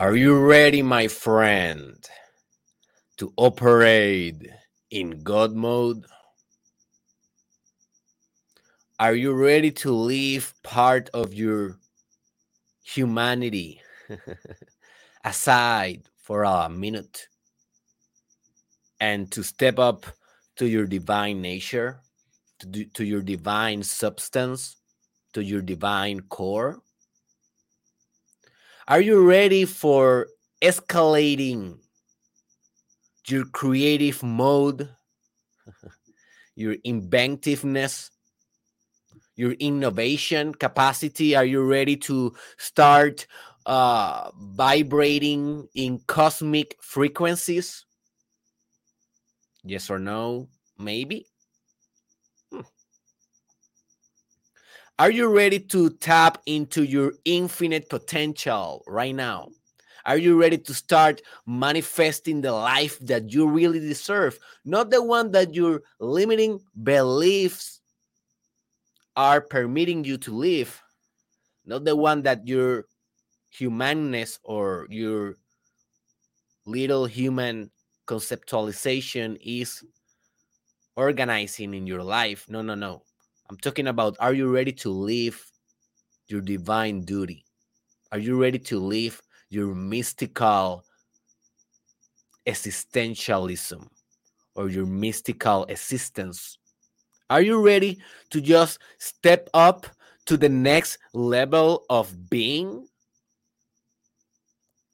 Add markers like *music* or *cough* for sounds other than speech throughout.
Are you ready, my friend, to operate in God mode? Are you ready to leave part of your humanity *laughs* aside for a minute and to step up to your divine nature, to, do, to your divine substance, to your divine core? Are you ready for escalating your creative mode, *laughs* your inventiveness, your innovation capacity? Are you ready to start uh, vibrating in cosmic frequencies? Yes or no? Maybe. Are you ready to tap into your infinite potential right now? Are you ready to start manifesting the life that you really deserve? Not the one that your limiting beliefs are permitting you to live, not the one that your humanness or your little human conceptualization is organizing in your life. No, no, no. I'm talking about are you ready to live your divine duty? Are you ready to live your mystical existentialism or your mystical existence? Are you ready to just step up to the next level of being?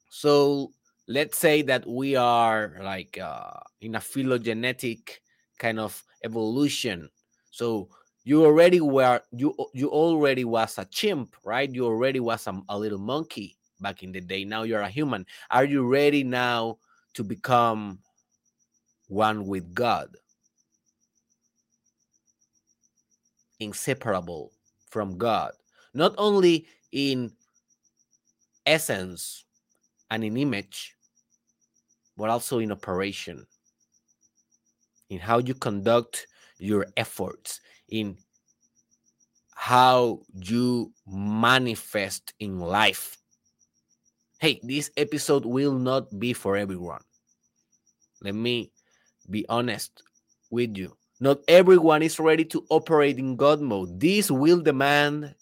So let's say that we are like uh, in a phylogenetic kind of evolution. So you already were you you already was a chimp right? You already was a, a, little monkey back in the day. Now you're a human. Are you ready now to become one with god? Inseparable from god. Not only in essence and in image but also in operation. In how you conduct your efforts in how you manifest in life. Hey, this episode will not be for everyone. Let me be honest with you. Not everyone is ready to operate in God mode. This will demand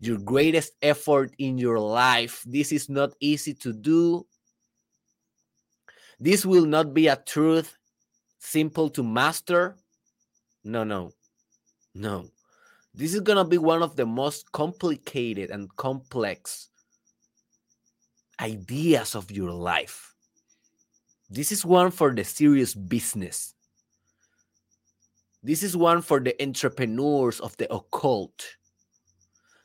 your greatest effort in your life. This is not easy to do. This will not be a truth simple to master. No, no. No. This is going to be one of the most complicated and complex ideas of your life. This is one for the serious business. This is one for the entrepreneurs of the occult.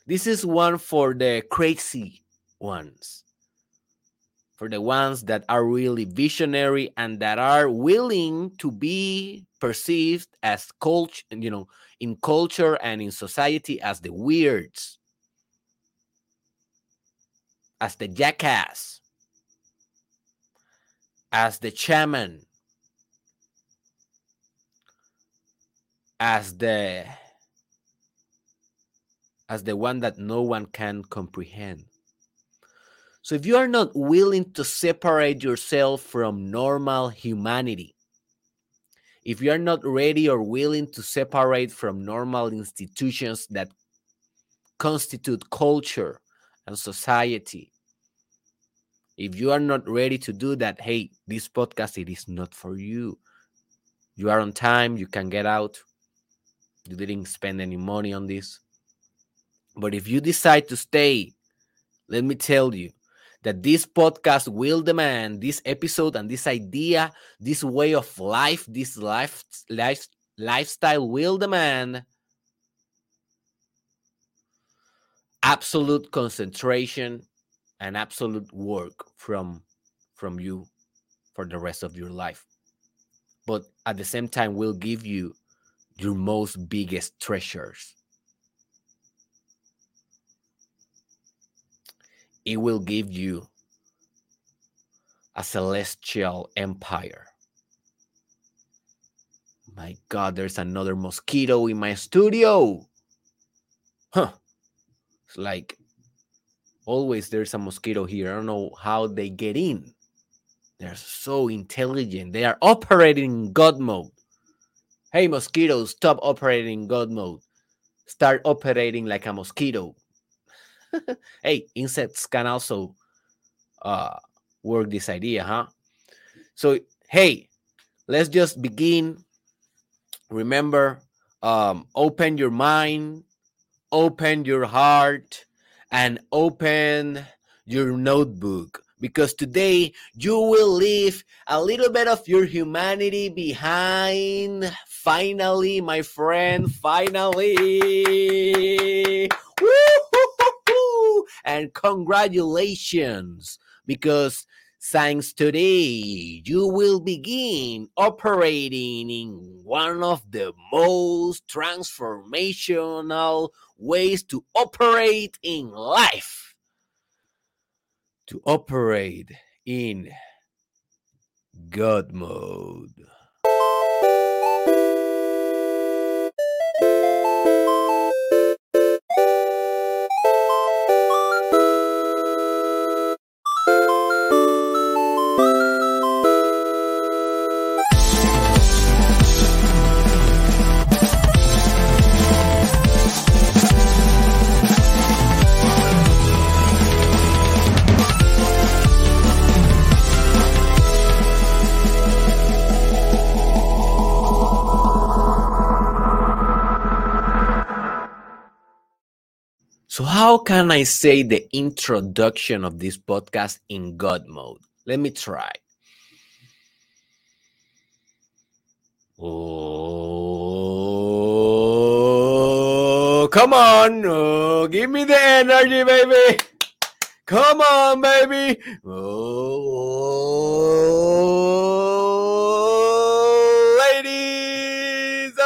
This is one for the crazy ones for the ones that are really visionary and that are willing to be perceived as culture, you know, in culture and in society as the weirds, as the jackass, as the shaman, as the as the one that no one can comprehend. So if you are not willing to separate yourself from normal humanity, if you are not ready or willing to separate from normal institutions that constitute culture and society, if you are not ready to do that, hey, this podcast it is not for you. You are on time, you can get out. You didn't spend any money on this. But if you decide to stay, let me tell you, that this podcast will demand this episode and this idea, this way of life, this life, life lifestyle will demand absolute concentration and absolute work from from you for the rest of your life. But at the same time will give you your most biggest treasures it will give you a celestial empire. My God, there's another mosquito in my studio. Huh. It's like always there's a mosquito here. I don't know how they get in. They're so intelligent. They are operating in God mode. Hey, mosquitoes, stop operating in God mode. Start operating like a mosquito. *laughs* hey, insects can also uh, work this idea, huh? So, hey, let's just begin. Remember, um, open your mind, open your heart, and open your notebook because today you will leave a little bit of your humanity behind. Finally, my friend, finally. And congratulations because thanks today you will begin operating in one of the most transformational ways to operate in life to operate in God mode. So, how can I say the introduction of this podcast in God mode? Let me try. Oh, come on. Oh, give me the energy, baby. Come on, baby. Oh, ladies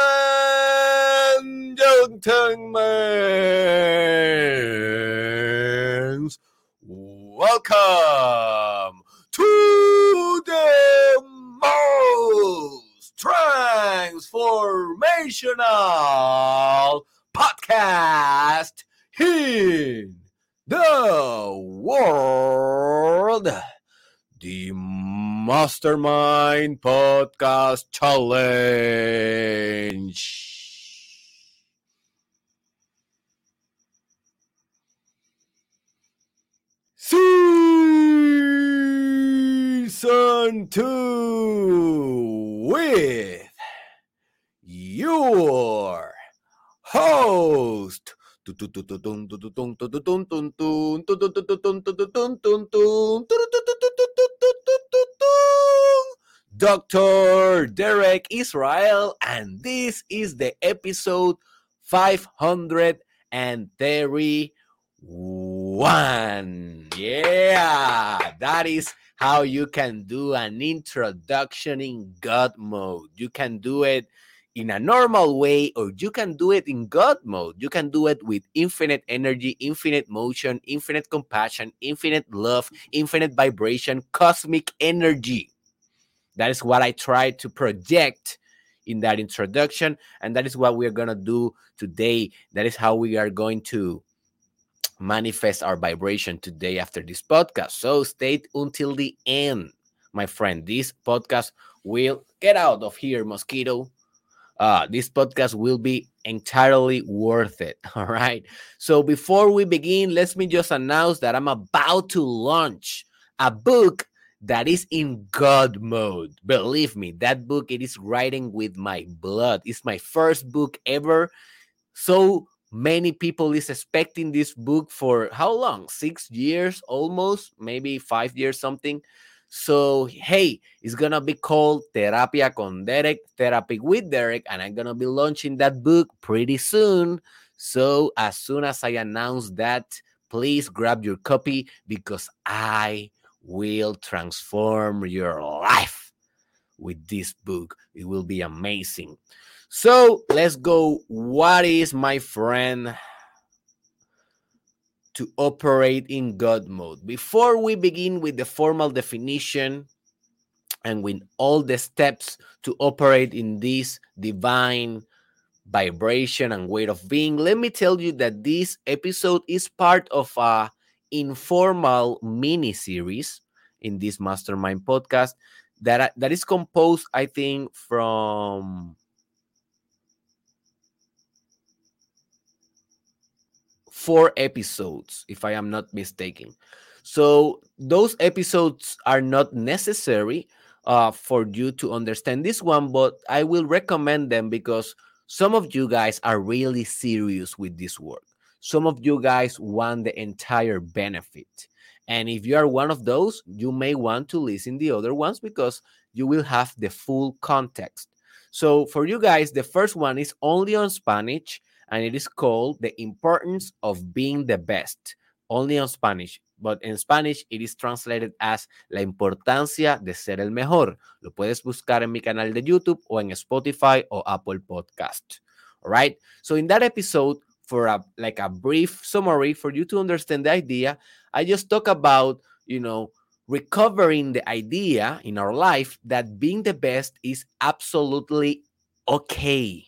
and gentlemen, welcome to the most transformational podcast in the world. The Mastermind Podcast Challenge. Season 2 with your host Dr. Derek Israel, and this is the episode 531. Yeah, that is how you can do an introduction in God mode. You can do it in a normal way, or you can do it in God mode. You can do it with infinite energy, infinite motion, infinite compassion, infinite love, infinite vibration, cosmic energy. That is what I try to project in that introduction. And that is what we're going to do today. That is how we are going to manifest our vibration today after this podcast. So stay until the end, my friend. This podcast will get out of here, mosquito. Uh, this podcast will be entirely worth it. *laughs* All right. So before we begin, let me just announce that I'm about to launch a book that is in God mode. Believe me, that book it is writing with my blood. It's my first book ever. So many people is expecting this book for how long? 6 years almost, maybe 5 years something. So, hey, it's gonna be called Terapia con Derek, Therapy with Derek, and I'm gonna be launching that book pretty soon. So, as soon as I announce that, please grab your copy because I will transform your life with this book. It will be amazing. So let's go. What is my friend to operate in God mode? Before we begin with the formal definition and with all the steps to operate in this divine vibration and way of being, let me tell you that this episode is part of a informal mini series in this mastermind podcast that that is composed i think from four episodes if i am not mistaken. So those episodes are not necessary uh, for you to understand this one but i will recommend them because some of you guys are really serious with this work some of you guys want the entire benefit and if you are one of those, you may want to listen the other ones because you will have the full context. So for you guys, the first one is only on Spanish and it is called The Importance of Being the Best. Only on Spanish, but in Spanish it is translated as La importancia de ser el mejor. Lo puedes buscar en mi canal de YouTube o en Spotify o Apple Podcast. All right. So in that episode, for a like a brief summary for you to understand the idea, I just talk about, you know, recovering the idea in our life that being the best is absolutely okay.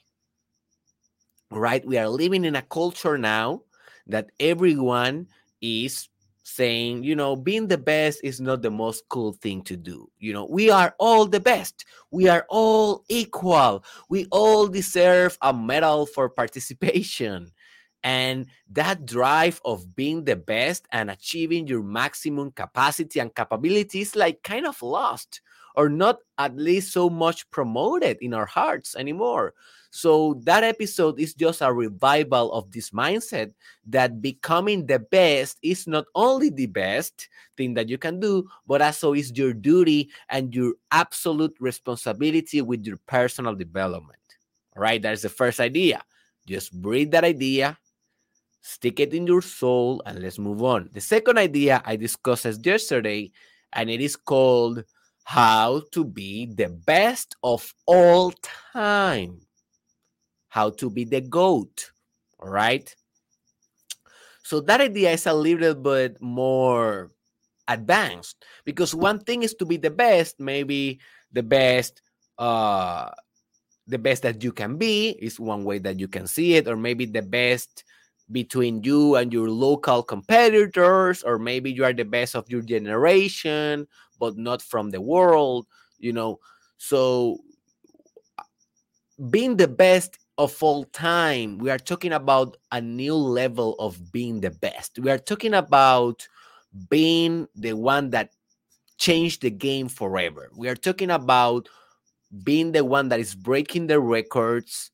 Right? We are living in a culture now that everyone is saying, you know, being the best is not the most cool thing to do. You know, we are all the best. We are all equal. We all deserve a medal for participation. And that drive of being the best and achieving your maximum capacity and capability is like kind of lost or not at least so much promoted in our hearts anymore. So that episode is just a revival of this mindset that becoming the best is not only the best thing that you can do, but also is your duty and your absolute responsibility with your personal development. All right, that's the first idea. Just breathe that idea, stick it in your soul, and let's move on. The second idea I discussed yesterday, and it is called How to Be the Best of All Time. How to be the GOAT. All right. So that idea is a little bit more advanced because one thing is to be the best, maybe the best uh the best that you can be is one way that you can see it or maybe the best between you and your local competitors, or maybe you are the best of your generation, but not from the world, you know. So, being the best of all time, we are talking about a new level of being the best. We are talking about being the one that changed the game forever. We are talking about being the one that is breaking the records,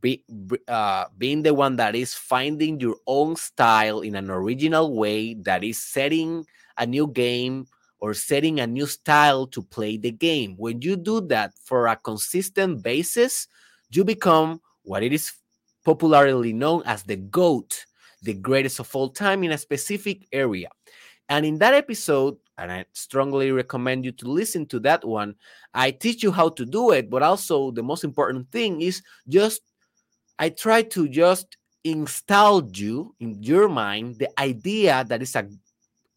be, uh, being the one that is finding your own style in an original way that is setting a new game or setting a new style to play the game. When you do that for a consistent basis, you become what it is popularly known as the GOAT, the greatest of all time in a specific area. And in that episode, and I strongly recommend you to listen to that one, I teach you how to do it, but also the most important thing is just I try to just install you in your mind the idea that is a,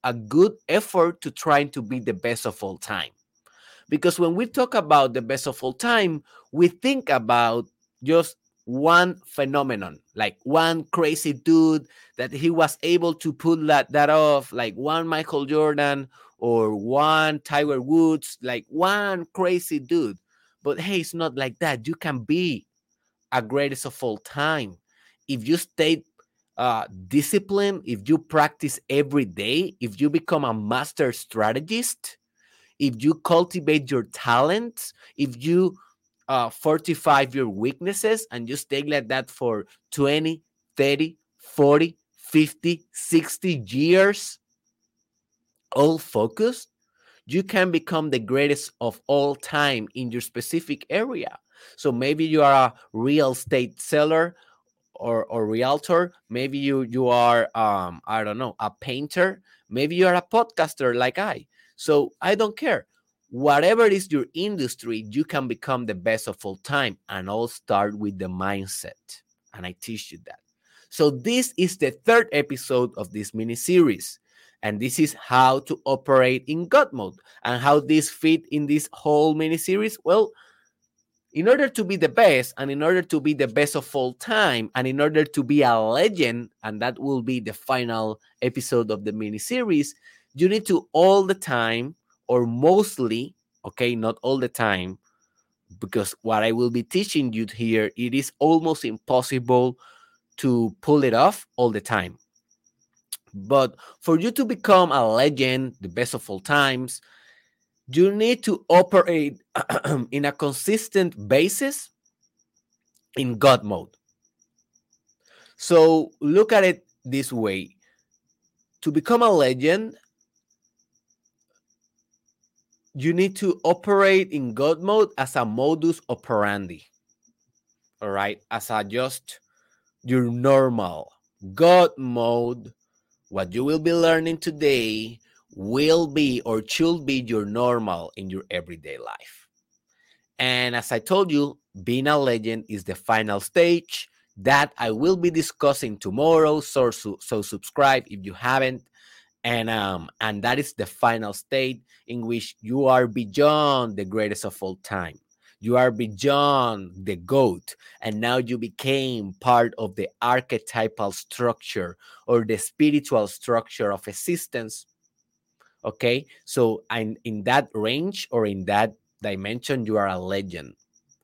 a good effort to trying to be the best of all time. Because when we talk about the best of all time, we think about just one phenomenon, like one crazy dude that he was able to pull that, that off, like one Michael Jordan or one Tiger Woods, like one crazy dude. But hey, it's not like that. You can be a greatest of all time. If you stay uh, disciplined, if you practice every day, if you become a master strategist, if you cultivate your talents, if you uh, fortify your weaknesses and you stay like that for 20, 30, 40, 50, 60 years, all focused, you can become the greatest of all time in your specific area. So maybe you are a real estate seller or, or realtor. Maybe you you are um, I don't know a painter. Maybe you are a podcaster like I. So I don't care. Whatever is your industry, you can become the best of all time, and all start with the mindset. And I teach you that. So this is the third episode of this mini series. And this is how to operate in God mode and how this fit in this whole mini series. Well, in order to be the best and in order to be the best of all time and in order to be a legend and that will be the final episode of the mini series you need to all the time or mostly okay not all the time because what i will be teaching you here it is almost impossible to pull it off all the time. But for you to become a legend the best of all times you need to operate *clears throat* in a consistent basis in God mode. So look at it this way to become a legend, you need to operate in God mode as a modus operandi. All right, as a just your normal God mode. What you will be learning today will be or should be your normal in your everyday life. And as I told you, being a legend is the final stage that I will be discussing tomorrow. So, so subscribe if you haven't. And um, and that is the final state in which you are beyond the greatest of all time. You are beyond the goat, and now you became part of the archetypal structure or the spiritual structure of existence Okay, so in, in that range or in that dimension, you are a legend.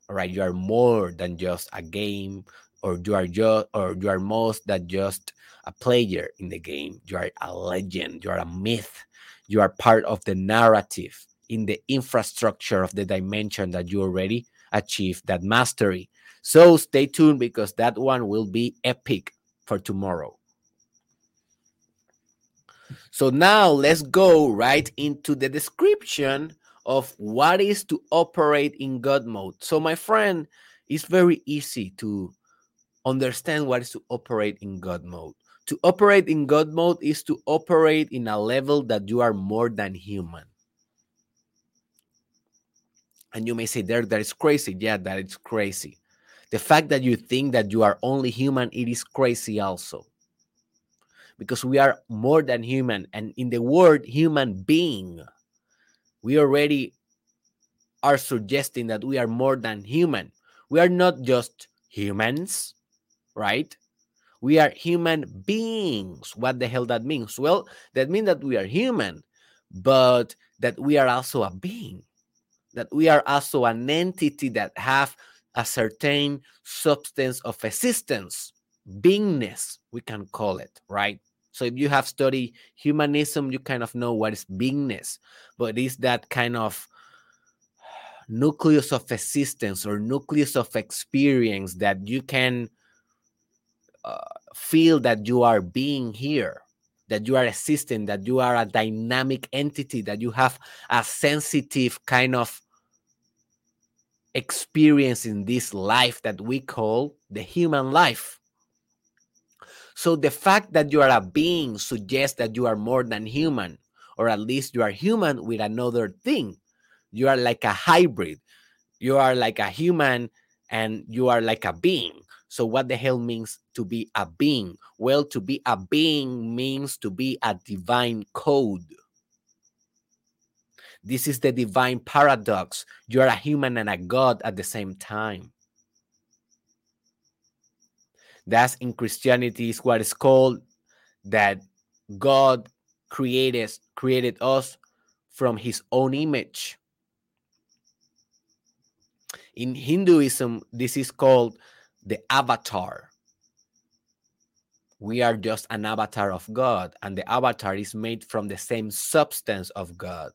All right, you are more than just a game, or you are just or you are most than just a player in the game. You are a legend, you are a myth, you are part of the narrative in the infrastructure of the dimension that you already achieved that mastery. So stay tuned because that one will be epic for tomorrow. So now let's go right into the description of what is to operate in God mode. So my friend, it's very easy to understand what is to operate in God mode. To operate in God mode is to operate in a level that you are more than human. And you may say, there, that is crazy. Yeah, that is crazy. The fact that you think that you are only human, it is crazy also because we are more than human. And in the word human being, we already are suggesting that we are more than human. We are not just humans, right? We are human beings. What the hell that means? Well, that means that we are human, but that we are also a being, that we are also an entity that have a certain substance of existence, beingness, we can call it, right? So if you have studied humanism, you kind of know what is beingness, but it's that kind of nucleus of existence or nucleus of experience that you can uh, feel that you are being here, that you are existing, that you are a dynamic entity, that you have a sensitive kind of experience in this life that we call the human life. So the fact that you are a being suggests that you are more than human, or at least you are human with another thing. You are like a hybrid. You are like a human and you are like a being. So, what the hell means to be a being? Well, to be a being means to be a divine code. This is the divine paradox. You are a human and a god at the same time. That's in Christianity is what is called that God created created us from his own image. In Hinduism, this is called the avatar. We are just an avatar of God, and the avatar is made from the same substance of God.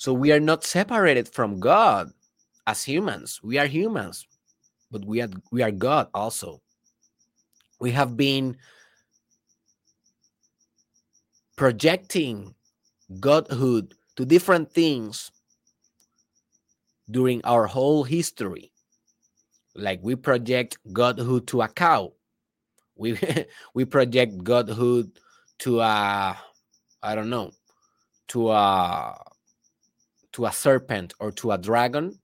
So we are not separated from God as humans. We are humans, but we are we are God also. We have been projecting godhood to different things during our whole history. Like we project godhood to a cow. We *laughs* we project godhood to a I don't know, to a to a serpent or to a dragon,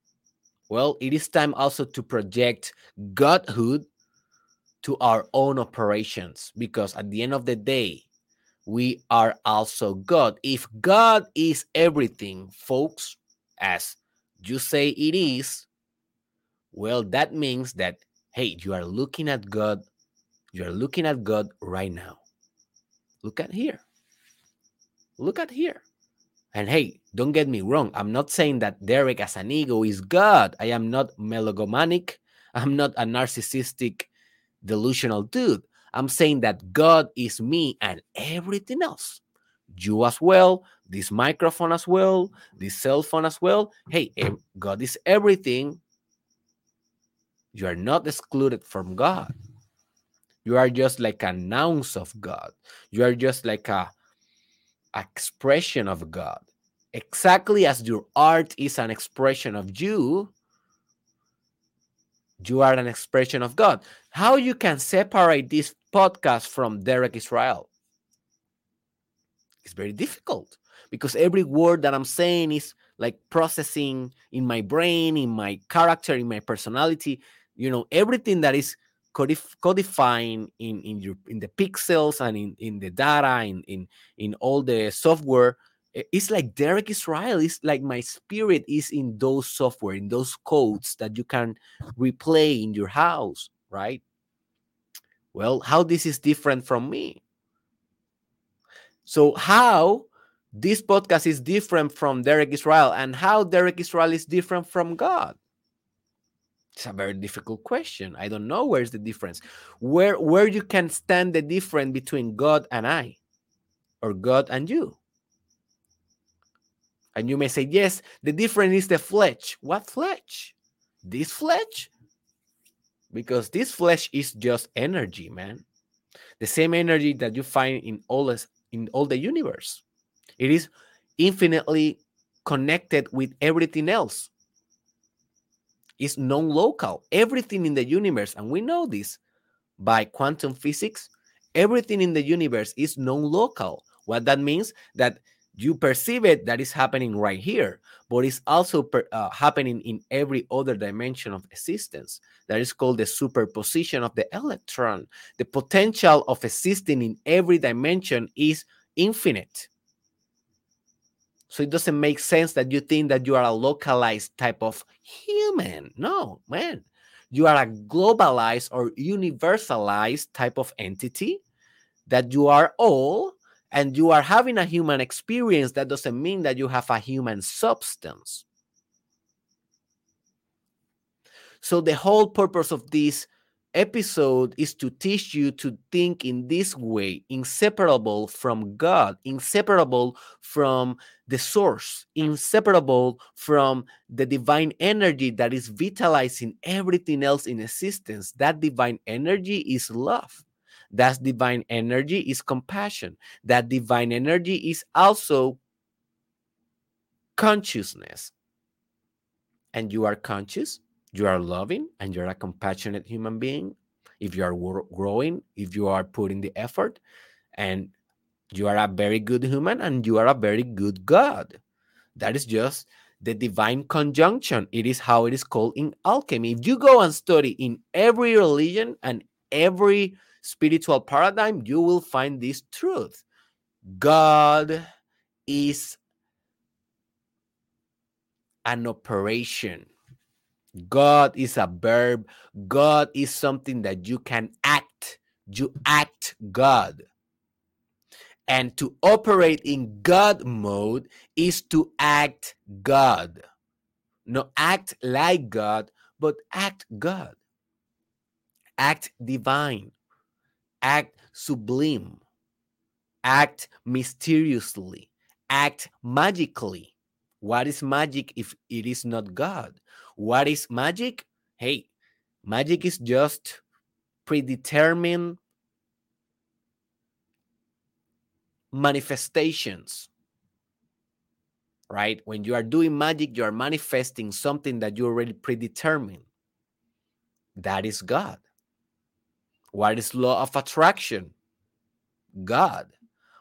well, it is time also to project godhood to our own operations because at the end of the day, we are also God. If God is everything, folks, as you say it is, well, that means that, hey, you are looking at God. You are looking at God right now. Look at here. Look at here. And hey, don't get me wrong. I'm not saying that Derek as an ego is God. I am not melogomanic. I'm not a narcissistic, delusional dude. I'm saying that God is me and everything else. You as well, this microphone as well, this cell phone as well. Hey, God is everything. You are not excluded from God. You are just like an ounce of God. You are just like a expression of God. Exactly as your art is an expression of you, you are an expression of God. How you can separate this podcast from Derek Israel? It's very difficult because every word that I'm saying is like processing in my brain, in my character, in my personality. You know, everything that is codif- codifying in in your in the pixels and in in the data in in in all the software it's like Derek Israel. It's like my spirit is in those software, in those codes that you can replay in your house, right? Well, how this is different from me. So, how this podcast is different from Derek Israel and how Derek Israel is different from God? It's a very difficult question. I don't know where's the difference. Where where you can stand the difference between God and I or God and you? And you may say, yes, the difference is the flesh. What flesh? This flesh? Because this flesh is just energy, man. The same energy that you find in all this, in all the universe. It is infinitely connected with everything else. It's non-local. Everything in the universe, and we know this by quantum physics, everything in the universe is non-local. What that means that you perceive it that is happening right here but it's also per, uh, happening in every other dimension of existence that is called the superposition of the electron the potential of existing in every dimension is infinite so it doesn't make sense that you think that you are a localized type of human. No man. You are a globalized or universalized type of entity that you are all and you are having a human experience, that doesn't mean that you have a human substance. So, the whole purpose of this episode is to teach you to think in this way, inseparable from God, inseparable from the source, inseparable from the divine energy that is vitalizing everything else in existence. That divine energy is love. That divine energy is compassion. That divine energy is also consciousness. And you are conscious, you are loving, and you're a compassionate human being. If you are growing, if you are putting the effort, and you are a very good human and you are a very good God. That is just the divine conjunction. It is how it is called in alchemy. If you go and study in every religion and every spiritual paradigm, you will find this truth God is an operation. God is a verb. God is something that you can act. You act God. And to operate in God mode is to act God. Not act like God, but act God. Act divine act sublime, act mysteriously, act magically. What is magic if it is not God? What is magic? Hey, magic is just predetermined manifestations right? When you are doing magic, you are manifesting something that you already predetermined. That is God. What is law of attraction? God.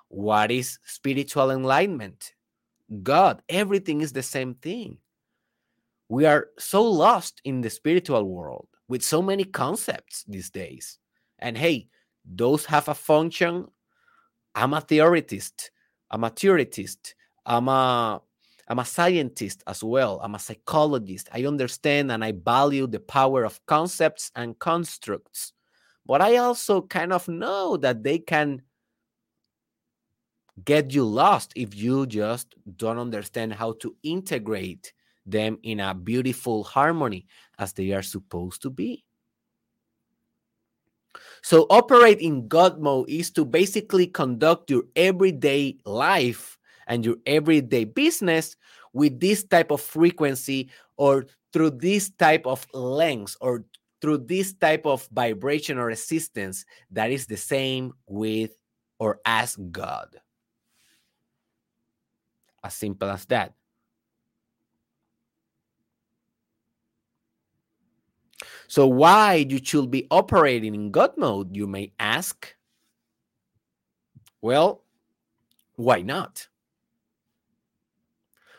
What is spiritual enlightenment? God. Everything is the same thing. We are so lost in the spiritual world with so many concepts these days. And hey, those have a function. I'm a theoretist, I'm a theoretist, I'm a I'm a scientist as well. I'm a psychologist. I understand and I value the power of concepts and constructs. But I also kind of know that they can get you lost if you just don't understand how to integrate them in a beautiful harmony as they are supposed to be. So, operate in God mode is to basically conduct your everyday life and your everyday business with this type of frequency or through this type of length or through this type of vibration or resistance that is the same with or as God. As simple as that. So, why you should be operating in God mode, you may ask? Well, why not?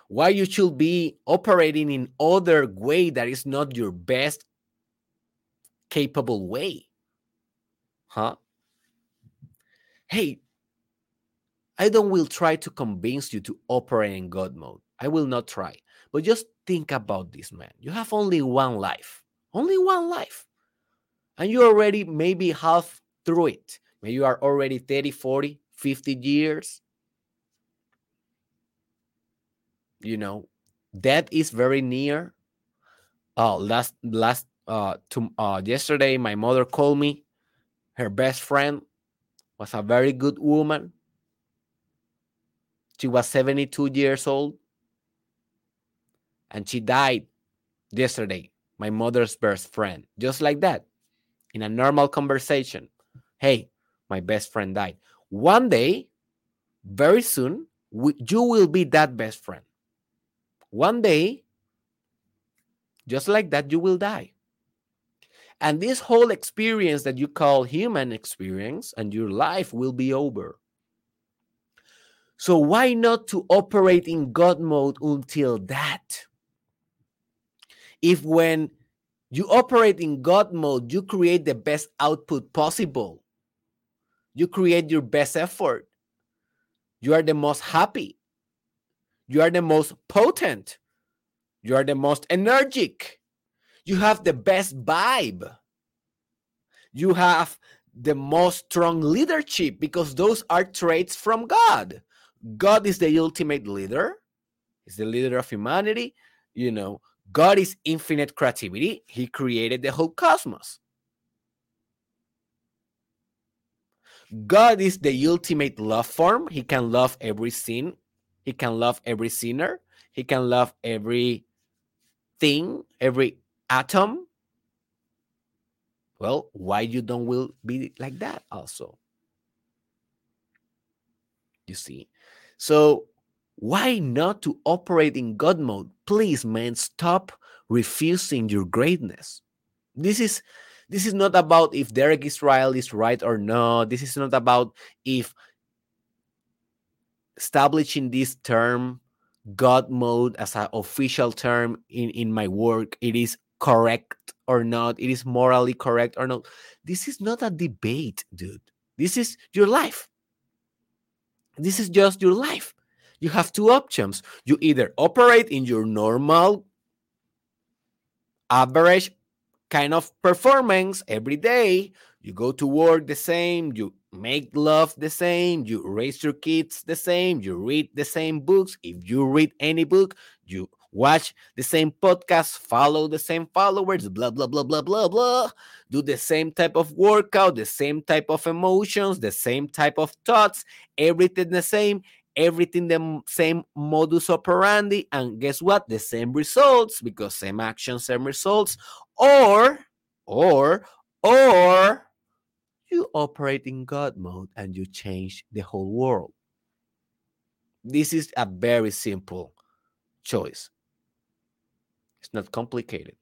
Why you should be operating in other way that is not your best capable way? Huh? Hey, I don't will try to convince you to operate in God mode. I will not try. But just think about this, man. You have only one life. Only one life. And you already maybe half through it. Maybe you are already 30, 40, 50 years. You know, death is very near. Oh, last last uh to uh yesterday my mother called me. Her best friend was a very good woman she was 72 years old and she died yesterday. My mother's best friend, just like that, in a normal conversation. Hey, my best friend died. One day, very soon, we, you will be that best friend. One day, just like that, you will die. And this whole experience that you call human experience and your life will be over. So why not to operate in God mode until that? If when you operate in God mode, you create the best output possible. You create your best effort. You are the most happy. You are the most potent. You are the most energetic. You have the best vibe. You have the most strong leadership because those are traits from God. God is the ultimate leader, He's the leader of humanity. You know, God is infinite creativity, He created the whole cosmos. God is the ultimate love form. He can love every sin. He can love every sinner. He can love every thing, every atom. Well, why you don't will be like that also? You see, so why not to operate in God mode? Please, man, stop refusing your greatness. This is this is not about if Derek Israel is right or not. This is not about if establishing this term God mode as an official term in, in my work, it is correct or not, it is morally correct or not. This is not a debate, dude. This is your life. This is just your life. You have two options. You either operate in your normal, average kind of performance every day. You go to work the same, you make love the same, you raise your kids the same, you read the same books. If you read any book, you watch the same podcast, follow the same followers, blah, blah, blah, blah, blah, blah. Do the same type of workout, the same type of emotions, the same type of thoughts, everything the same, everything the same modus operandi. And guess what? The same results because same action, same results. Or, or, or you operate in God mode and you change the whole world. This is a very simple choice. It's not complicated.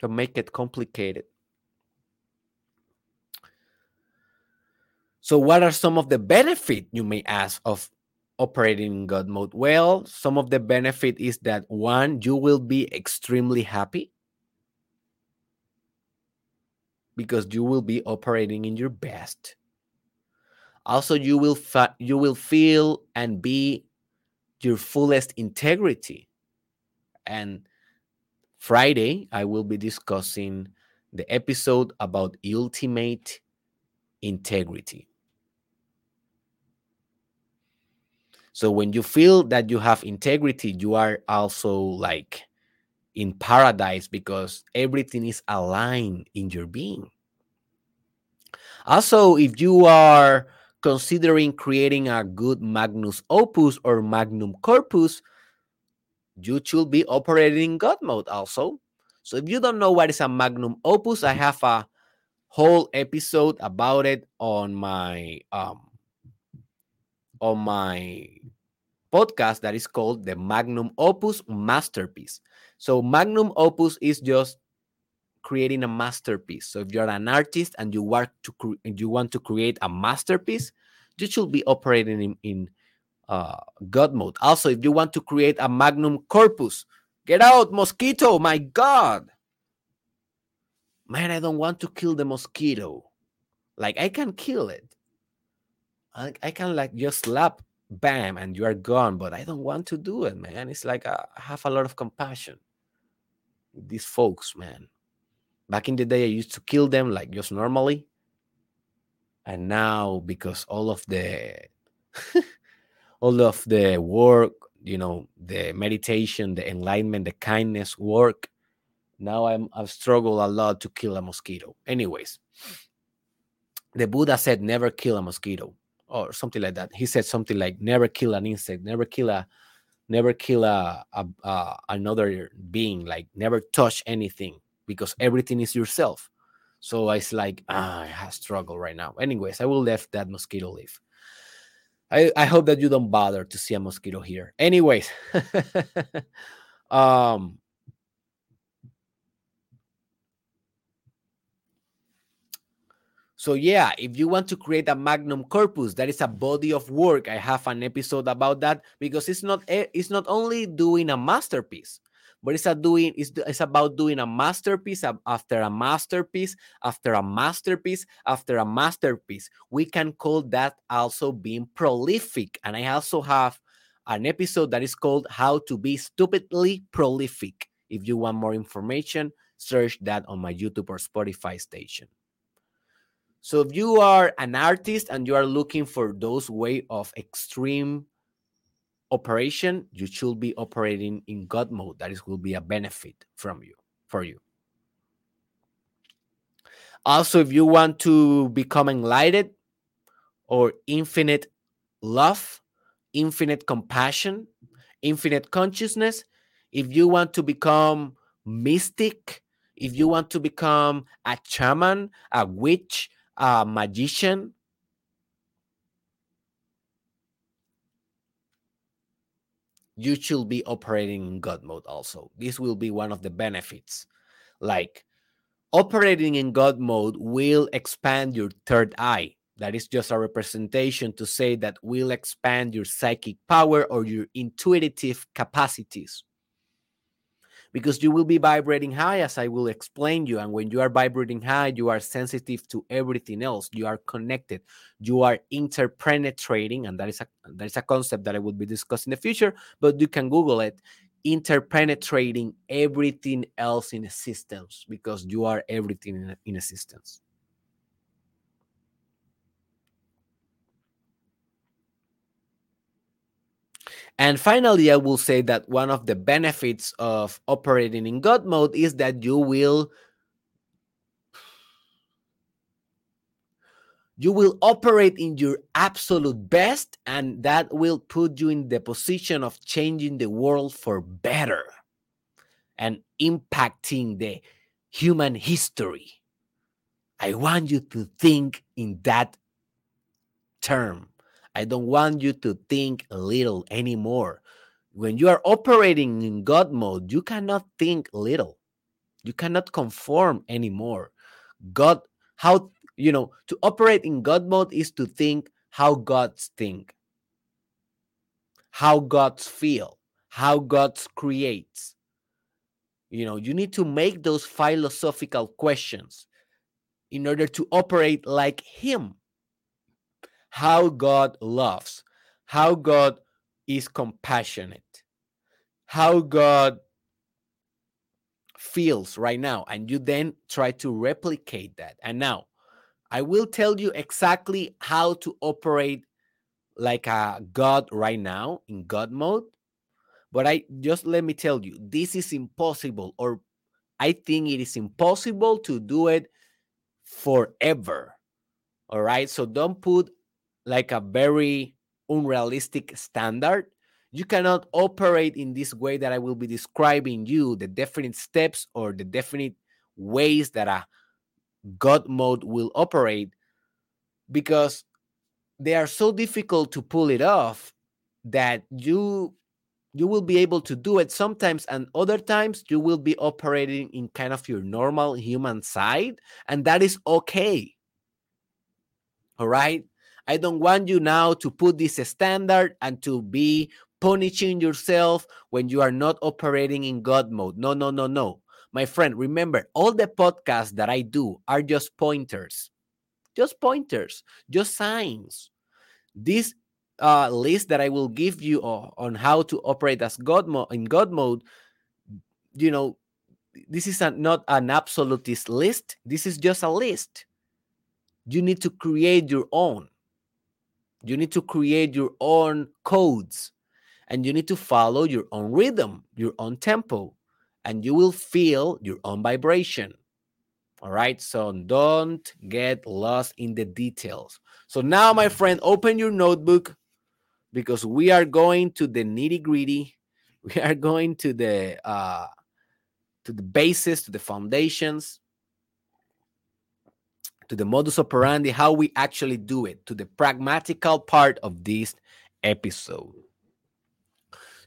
Don't make it complicated. So, what are some of the benefit you may ask of operating in God mode? Well, some of the benefit is that one, you will be extremely happy because you will be operating in your best. Also, you will you will feel and be your fullest integrity. And Friday, I will be discussing the episode about ultimate integrity. So when you feel that you have integrity, you are also like in paradise because everything is aligned in your being. Also, if you are considering creating a good magnus opus or magnum corpus, you should be operating in God mode also. So if you don't know what is a magnum opus, I have a whole episode about it on my um on my podcast that is called the Magnum Opus Masterpiece. So Magnum Opus is just creating a masterpiece. So if you're an artist and you want to cre- you want to create a masterpiece, you should be operating in, in uh, God mode. Also, if you want to create a magnum corpus, get out, mosquito! My God, man, I don't want to kill the mosquito. Like I can kill it. I, I can like just slap, bam, and you are gone. But I don't want to do it, man. It's like I have a lot of compassion. These folks, man. Back in the day, I used to kill them like just normally. And now, because all of the *laughs* all of the work, you know, the meditation, the enlightenment, the kindness work, now I'm I've struggled a lot to kill a mosquito. Anyways, the Buddha said never kill a mosquito or something like that. He said something like never kill an insect, never kill a never kill a, a, a another being, like never touch anything because everything is yourself. So it's like ah, I struggle right now. Anyways, I will let that mosquito live. I, I hope that you don't bother to see a mosquito here. Anyways, *laughs* um, So yeah, if you want to create a magnum corpus, that is a body of work. I have an episode about that because it's not eh, it's not only doing a masterpiece, but it's a doing it's, it's about doing a masterpiece after a masterpiece after a masterpiece after a masterpiece. We can call that also being prolific. And I also have an episode that is called How to Be Stupidly Prolific. If you want more information, search that on my YouTube or Spotify station. So if you are an artist and you are looking for those way of extreme operation, you should be operating in God mode. That is will be a benefit from you for you. Also, if you want to become enlightened or infinite love, infinite compassion, infinite consciousness, if you want to become mystic, if you want to become a shaman, a witch, a magician, you should be operating in God mode also. This will be one of the benefits. Like operating in God mode will expand your third eye. That is just a representation to say that will expand your psychic power or your intuitive capacities because you will be vibrating high as i will explain you and when you are vibrating high you are sensitive to everything else. You are connected. You are interpenetrating and that is a that is a concept that i will be discussing in the future but you can google it interpenetrating everything else in existence because you are everything in, in existence And finally, I will say that one of the benefits of operating in God mode is that you will you will operate in your absolute best and that will put you in the position of changing the world for better and impacting the human history. I want you to think in that term. I don't want you to think little anymore. When you are operating in God mode, you cannot think little. You cannot conform anymore. God, how, you know, to operate in God mode is to think how gods think, how gods feel, how gods creates. You know, you need to make those philosophical questions. in order to operate like Him. How God loves, how God is compassionate, how God feels right now. And you then try to replicate that. And now I will tell you exactly how to operate like a God right now in God mode. But I just let me tell you, this is impossible, or I think it is impossible to do it forever. All right. So don't put like a very unrealistic standard. You cannot operate in this way that I will be describing you the definite steps or the definite ways that a God mode will operate because they are so difficult to pull it off that you you will be able to do it sometimes and other times you will be operating in kind of your normal human side and that is okay all right i don't want you now to put this standard and to be punishing yourself when you are not operating in god mode no no no no my friend remember all the podcasts that i do are just pointers just pointers just signs this uh, list that I will give you on how to operate as God mode in God mode, you know, this is a, not an absolutist list. This is just a list. You need to create your own. You need to create your own codes and you need to follow your own rhythm, your own tempo, and you will feel your own vibration. All right. So don't get lost in the details. So now, my friend, open your notebook, because we are going to the nitty gritty. *laughs* We are going to the uh, to the basis, to the foundations, to the modus operandi, how we actually do it, to the pragmatical part of this episode.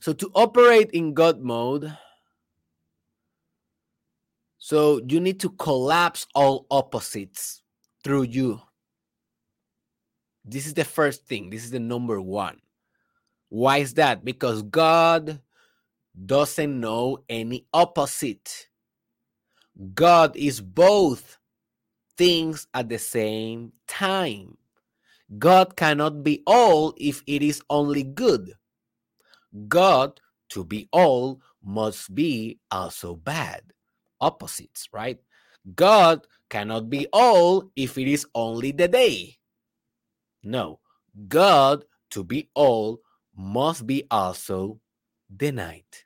So to operate in God mode, so you need to collapse all opposites through you. This is the first thing. This is the number one. Why is that? Because God doesn't know any opposite. God is both things at the same time. God cannot be all if it is only good. God, to be all, must be also bad. Opposites, right? God cannot be all if it is only the day. No, God, to be all, must be also the night.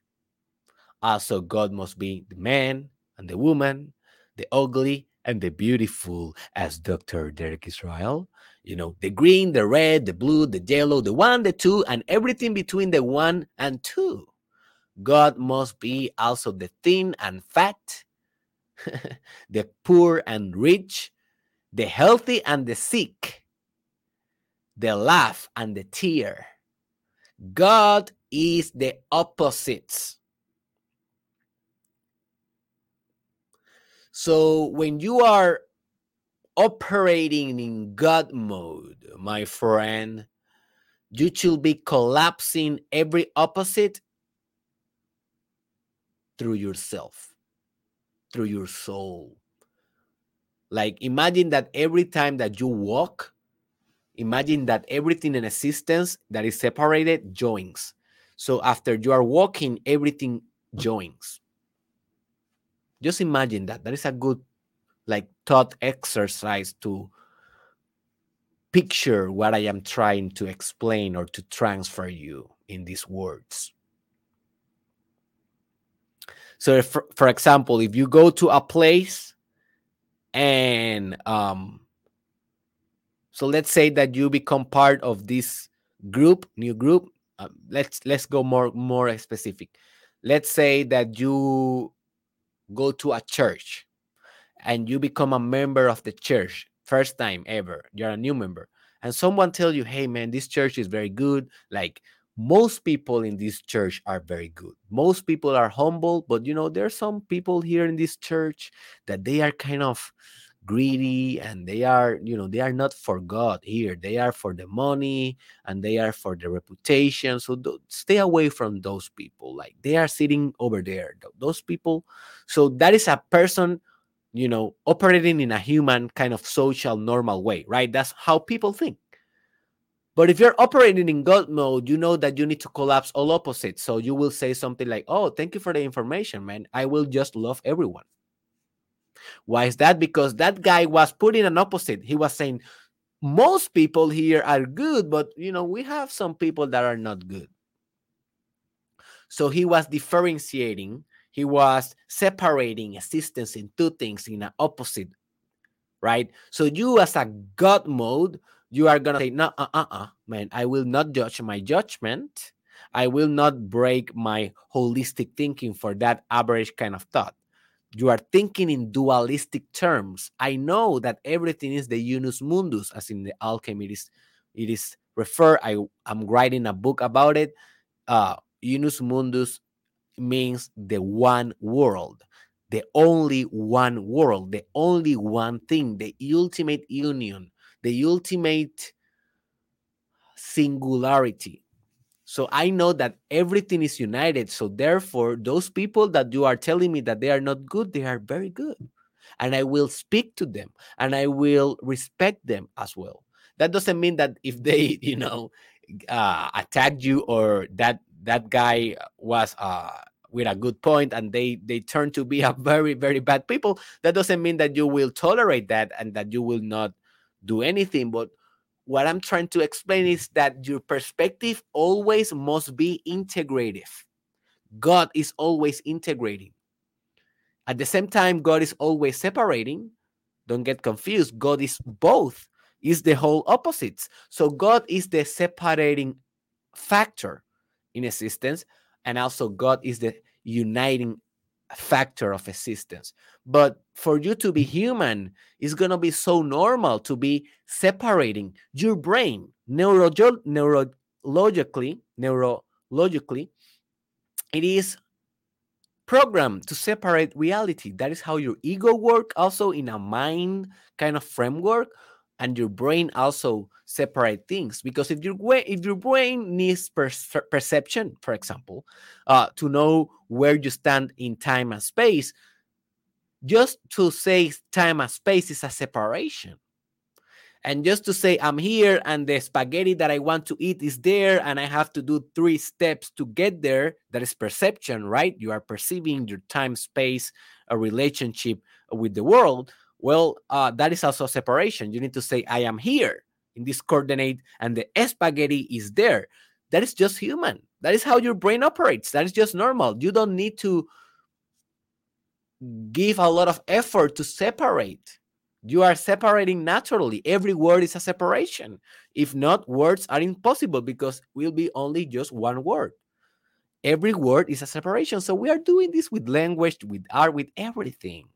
Also, God must be the man and the woman, the ugly and the beautiful, as Dr. Derek Israel. You know, the green, the red, the blue, the yellow, the one, the two, and everything between the one and two. God must be also the thin and fat, *laughs* the poor and rich, the healthy and the sick, the laugh and the tear, God is the opposites. So when you are operating in God mode, my friend, you should be collapsing every opposite through yourself, through your soul. Like imagine that every time that you walk, imagine that everything in existence that is separated joins. So after you are walking, everything joins. Just imagine that. That is a good like thought exercise to picture what I am trying to explain or to transfer you in these words. So, if, for example, if you go to a place and um, so let's say that you become part of this group, new group. Uh, let's let's go more more specific. Let's say that you go to a church and you become a member of the church first time ever. You're a new member, and someone tell you, "Hey, man, this church is very good. Like most people in this church are very good. Most people are humble, but you know, there are some people here in this church that they are kind of greedy and they are you know they are not for god here they are for the money and they are for the reputation so stay away from those people like they are sitting over there th- those people so that is a person you know, operating in a human kind of social normal way, right? That's how people think. But if you're operating in God mode, you know that you need to collapse all opposites. So you will say something like, Oh, thank you for the information, man. I will just love everyone. Why is that? Because that guy was putting an opposite. He was saying, Most people here are good, but you know, we have some people that are not good. So he was differentiating, he was separating existence in two things in an opposite, right? So you, as a God mode, you are gonna say, no, uh, uh, uh, man, I will not judge my judgment. I will not break my holistic thinking for that average kind of thought. You are thinking in dualistic terms. I know that everything is the unus mundus, as in the alchemy it is, it is referred. I am writing a book about it. Uh, unus mundus means the one world, the only one world, the only one thing, the ultimate union the ultimate singularity. So I know that everything is united. So therefore, those people that you are telling me that they are not good, they are very good. And I will speak to them and I will respect them as well. That doesn't mean that if they, *laughs* you know, uh, attacked you or that that guy was uh, with a good point and they they turn to be a very very bad people that doesn't mean that you will tolerate that and that you will not do anything. But what I'm trying to explain is that your perspective always must be integrative. God is always integrating. At the same time, God is always separating. Don't get confused. God is both, is the whole opposites. So God is the separating factor in existence, and also God is the uniting factor of existence. But for you to be mm. human, it's going to be so normal to be separating your brain neuro- neurologically, neurologically, it is programmed to separate reality. That is how your ego work also in a mind kind of framework and your brain also separate things because if your if your brain needs per perception for example uh, to know where you stand in time and space just to say time and space is a separation. And just to say i'm here and the spaghetti that i want to eat is there and i have to do three steps to get there that is perception right? You are perceiving your time space a relationship with the world well, uh, that is also separation. You need to say, I am here in this coordinate, and the spaghetti is there. That is just human. That is how your brain operates. That is just normal. You don't need to give a lot of effort to separate. You are separating naturally. Every word is a separation. If not, words are impossible because will be only just one word. Every word is a separation. So we are doing this with language, with art, with everything.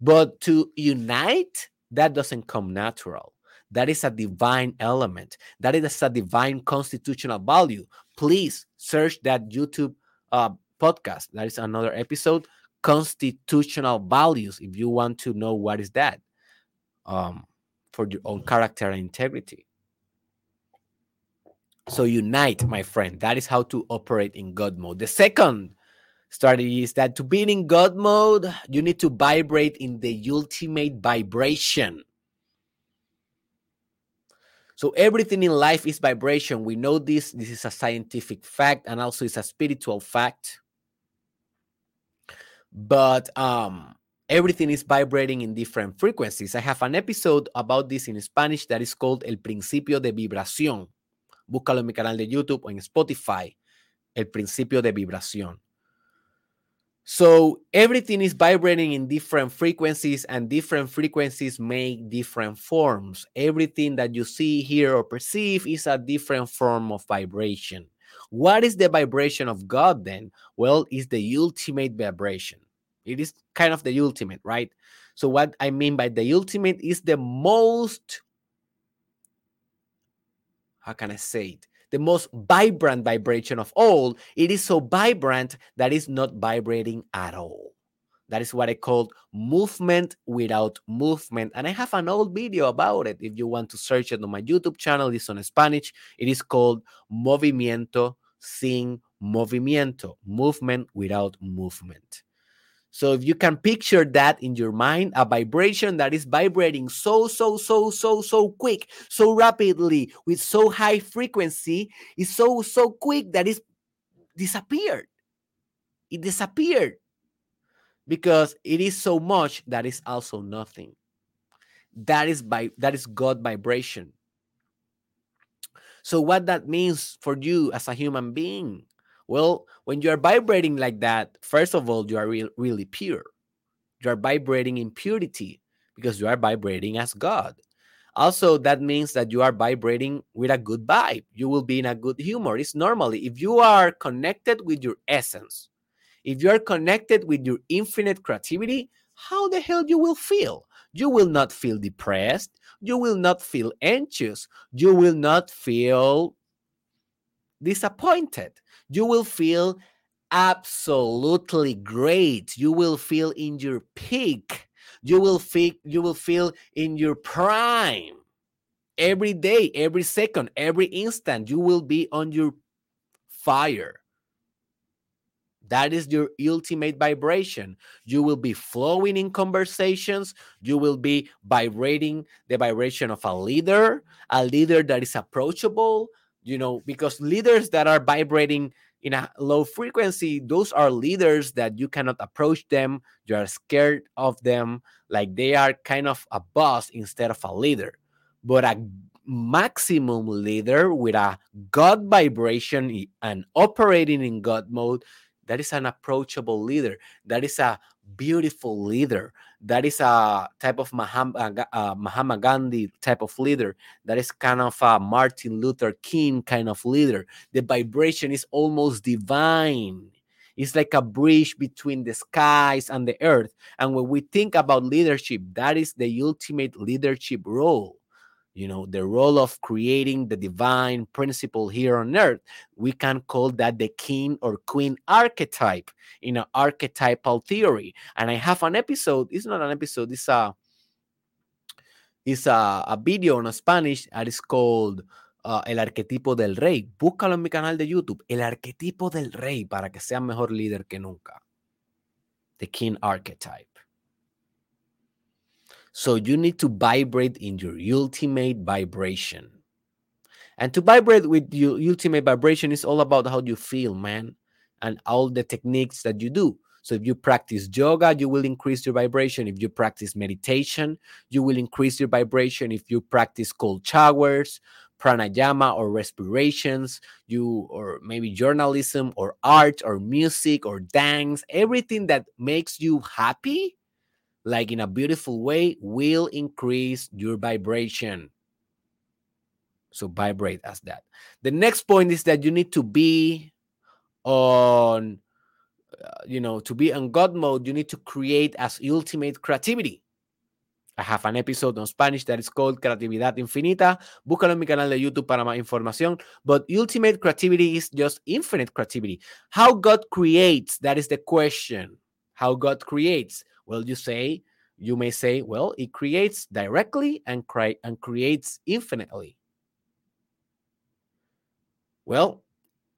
But to unite, that doesn't come natural. That is a divine element. That is a divine constitutional value. Please search that YouTube uh, podcast. That is another episode. Constitutional values. If you want to know what is that, um, for your own character and integrity. So unite, my friend. That is how to operate in God mode. The second strategy is that to be in God mode, you need to vibrate in the ultimate vibration. So everything in life is vibration. We know this. This is a scientific fact and also it's a spiritual fact. But um everything is vibrating in different frequencies. I have an episode about this in Spanish that is called El Principio de Vibración. Búscalo en mi canal de YouTube o en Spotify. El Principio de Vibración. So everything is vibrating in different frequencies, and different frequencies make different forms. Everything that you see, hear, or perceive is a different form of vibration. What is the vibration of God then? Well, it's the ultimate vibration. It is kind of the ultimate, right? So, what I mean by the ultimate is the most, how can I say it? The most vibrant vibration of all, it is so vibrant that it's not vibrating at all. That is what I call movement without movement. And I have an old video about it. If you want to search it on my YouTube channel, it's on Spanish. It is called Movimiento sin Movimiento, movement without movement. So if you can picture that in your mind, a vibration that is vibrating so, so, so, so, so quick, so rapidly, with so high frequency, is so, so quick that it's disappeared. It disappeared because it is so much that is also nothing. That is by that is God vibration. So what that means for you as a human being well, when you are vibrating like that, first of all, you are re- really pure. You are vibrating in purity because you are vibrating as God. Also, that means that you are vibrating with a good vibe. You will be in a good humor. It's normally if you are connected with your essence, if you are connected with your infinite creativity, how the hell you will feel? You will not feel depressed. You will not feel anxious. You will not feel disappointed you will feel absolutely great. You will feel in your peak. You will feel you will feel in your prime. Every day, every second, every instant, you will be on your fire. That is your ultimate vibration. You will be flowing in conversations. You will be vibrating the vibration of a leader, a leader that is approachable, you know, because leaders that are vibrating in a low frequency, those are leaders that you cannot approach them. You are scared of them, like they are kind of a boss instead of a leader. But a maximum leader with a God vibration and operating in God mode, that is an approachable leader. That is a beautiful leader. That is a type of Mahatma, uh, Mahatma Gandhi type of leader. That is kind of a Martin Luther King kind of leader. The vibration is almost divine. It's like a bridge between the skies and the earth. And when we think about leadership, that is the ultimate leadership role you know the role of creating the divine principle here on earth we can call that the king or queen archetype in an archetypal theory. And i have an episode it's not an episode it's a it's a, a video in spanish that is called uh, el arquetipo del rey. Búscalo en mi canal de youtube el arquetipo del rey para que sea mejor líder que nunca. The king archetype so you need to vibrate in your ultimate vibration. And to vibrate with your ultimate vibration is all about how you feel, man, and all the techniques that you do. So if you practice yoga, you will increase your vibration. If you practice meditation, you will increase your vibration. If you practice cold showers, pranayama or respirations, you or maybe journalism or art or music or dance, everything that makes you happy like in a beautiful way, will increase your vibration. So vibrate as that. The next point is that you need to be on, uh, you know, to be on God mode, you need to create as ultimate creativity. I have an episode on Spanish that is called Creatividad Infinita. Búscalo en mi canal de YouTube para más información. But ultimate creativity is just infinite creativity. How God creates, that is the question. How God creates. Well, you say, you may say, well, it creates directly and, cre- and creates infinitely. Well,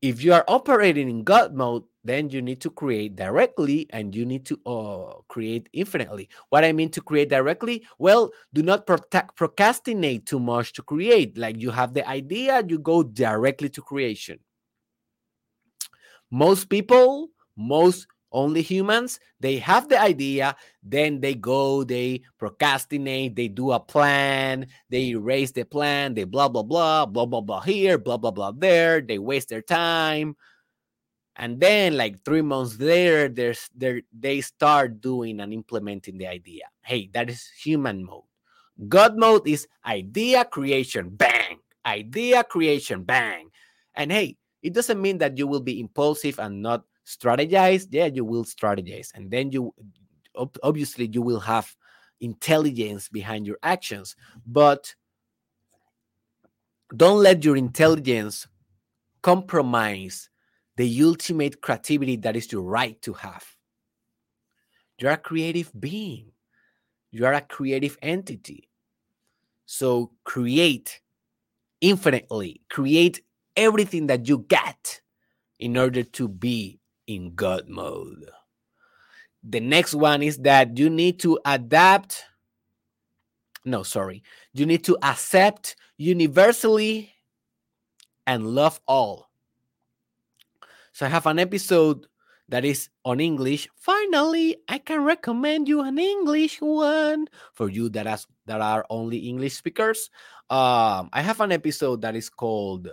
if you are operating in God mode, then you need to create directly and you need to uh, create infinitely. What I mean to create directly? Well, do not procrastinate too much to create. Like you have the idea, you go directly to creation. Most people, most only humans. They have the idea then they go they procrastinate they do a plan they erase the plan they blah blah blah blah blah blah here blah blah blah there they waste their time. And then like three months later there's there they start doing and implementing the idea. Hey that is human mode. God mode is idea creation bang! Idea creation bang! And hey it doesn't mean that you will be impulsive and not strategize yeah you will strategize. And then you obviously you will have intelligence behind your actions but don't let your intelligence compromise the ultimate creativity that is your right to have. You're a creative being. You are a creative entity. So create infinitely. Create everything that you get in order to be in God mode. The next one is that you need to adapt. No, sorry. You need to accept universally and love all. So I have an episode that is on English. Finally, I can recommend you an English one for you that has that are only English speakers. Um, I have an episode that is called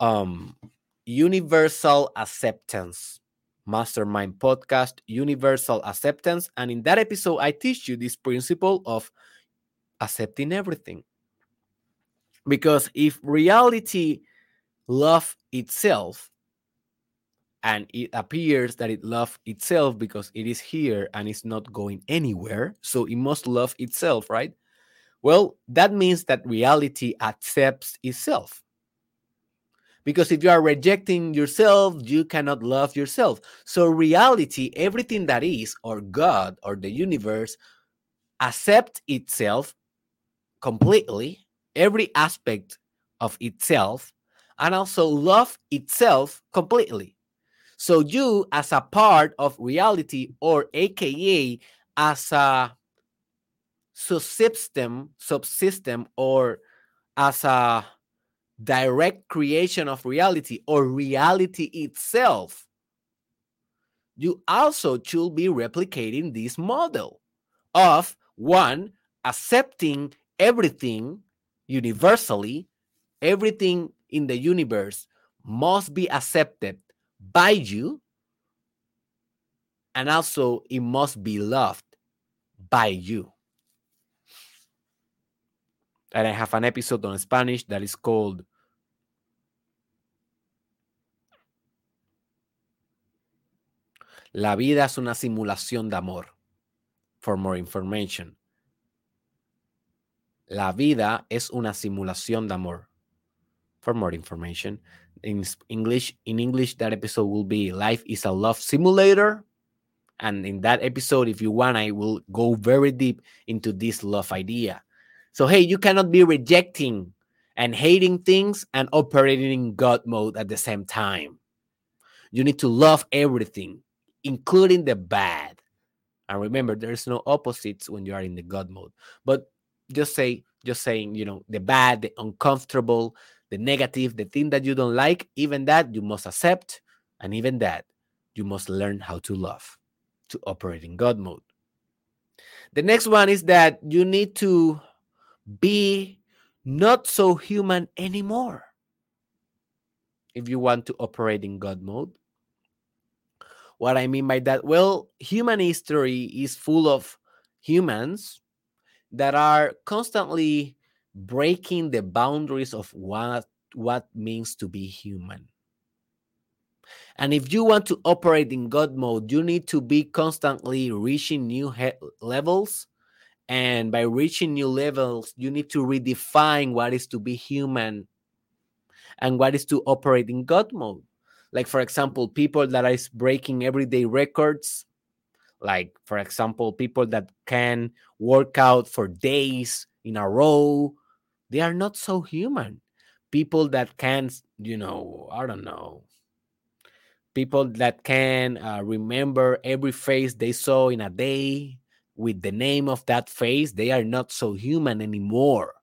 um Universal Acceptance Mastermind Podcast, Universal Acceptance. And in that episode, I teach you this principle of accepting everything. Because if reality love itself, and it appears that it loves itself because it is here and it's not going anywhere, so it must love itself, right? Well, that means that reality accepts itself. Because if you are rejecting yourself, you cannot love yourself. So, reality, everything that is, or God, or the universe, accept itself completely, every aspect of itself, and also love itself completely. So, you, as a part of reality, or AKA as a subsystem, subsystem, or as a direct creation of reality or reality itself, you also should be replicating this model of one, accepting everything universally, everything in the universe must be accepted by you, and also it must be loved by you. And I have an episode on Spanish that is called La vida es una simulación de amor. For more information. La vida es una simulación de amor. For more information. In English, in English, that episode will be Life is a Love Simulator. And in that episode, if you want, I will go very deep into this love idea. So, hey, you cannot be rejecting and hating things and operating in God mode at the same time. You need to love everything including the bad. And remember, there's no opposites when you are in the God mode. But just say, just saying, you know, the bad, the uncomfortable, the negative, the thing that you don't like, even that you must accept. And even that you must learn how to love, to operate in God mode. The next one is that you need to be not so human anymore if you want to operate in God mode. What I mean by that, well, human history is full of humans that are constantly breaking the boundaries of what what means to be human. And if you want to operate in God mode, you need to be constantly reaching new levels. And by reaching new levels, you need to redefine what is to be human and what is to operate in God mode. Like for example people that is breaking everyday records like for example people that can work out for days in a row they are not so human. People that can you know i don't know. People that can uh, remember every face they saw in a day with the name of that face they are not so human anymore.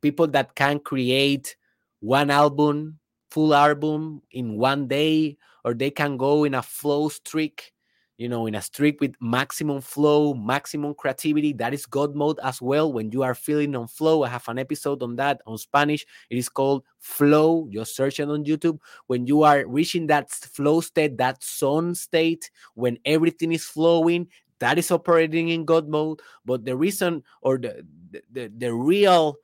People that can create one album full album in one day or they can go in a flow streak you know in a streak with maximum flow maximum creativity that is god mode as well. When you are feeling on flow i have an episode on that on spanish. It is called flow. Just search it on youtube. When you are reaching that flow state that zone state when everything is flowing that is operating in god mode but the reason or the the, the, real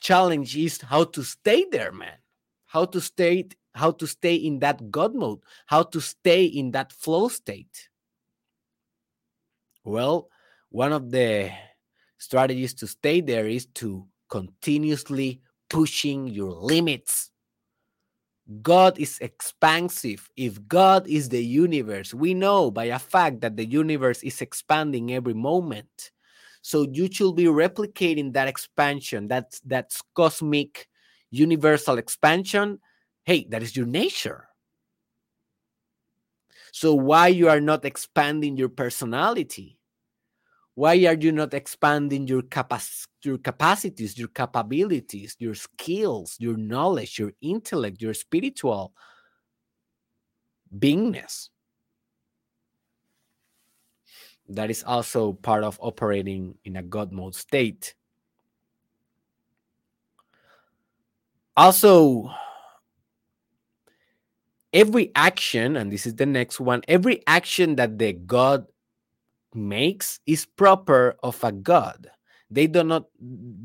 challenge is how to stay there man. How to stay how to stay in that god mode how to stay in that flow state. Well one of the strategies to stay there is to continuously pushing your limits God is expansive. If God is the universe, we know by a fact that the universe is expanding every moment. So you should be replicating that expansion, that's that's cosmic universal expansion, hey, that is your nature. So why you are not expanding your personality? Why are you not expanding your capac- your capacities, your capabilities, your skills, your knowledge, your intellect, your spiritual beingness? That is also part of operating in a God mode state. Also, every action, and this is the next one, every action that the God makes is proper of a God. They do not,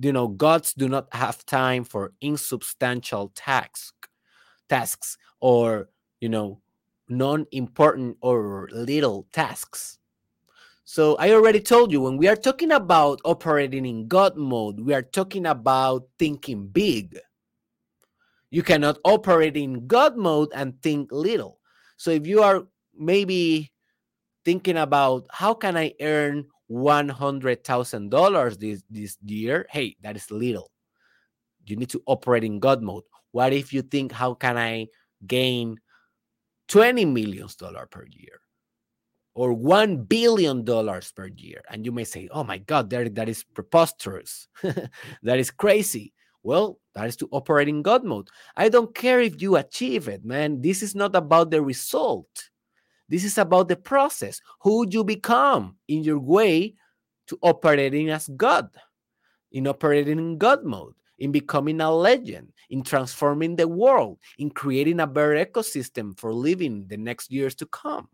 you know, gods do not have time for insubstantial tasks, tasks or, you know, non-important or little tasks. So I already told you when we are talking about operating in God mode, we are talking about thinking big. You cannot operate in God mode and think little. So if you are maybe thinking about how can I earn $100,000 this, this year, hey, that is little. You need to operate in God mode. What if you think, how can I gain $20 million per year or $1 billion per year? And you may say, oh my God, that, that is preposterous. *laughs* that is crazy. Well, that is to operate in God mode. I don't care if you achieve it, man. This is not about the result. This is about the process, who you become in your way to operating as God, in operating in God mode, in becoming a legend, in transforming the world, in creating a better ecosystem for living the next years to come.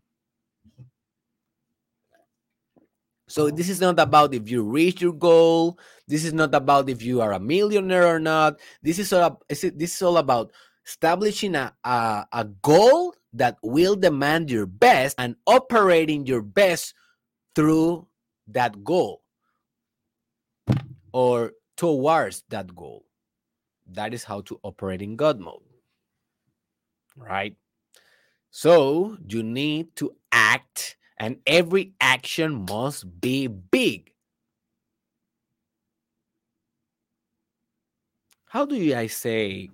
So this is not about if you reach your goal. This is not about if you are a millionaire or not. This is all. This is all about establishing a, a, a goal that will demand your best and operating your best through that goal or towards that goal. That is how to operate in God mode. Right? So you need to act and every action must be big. How do I say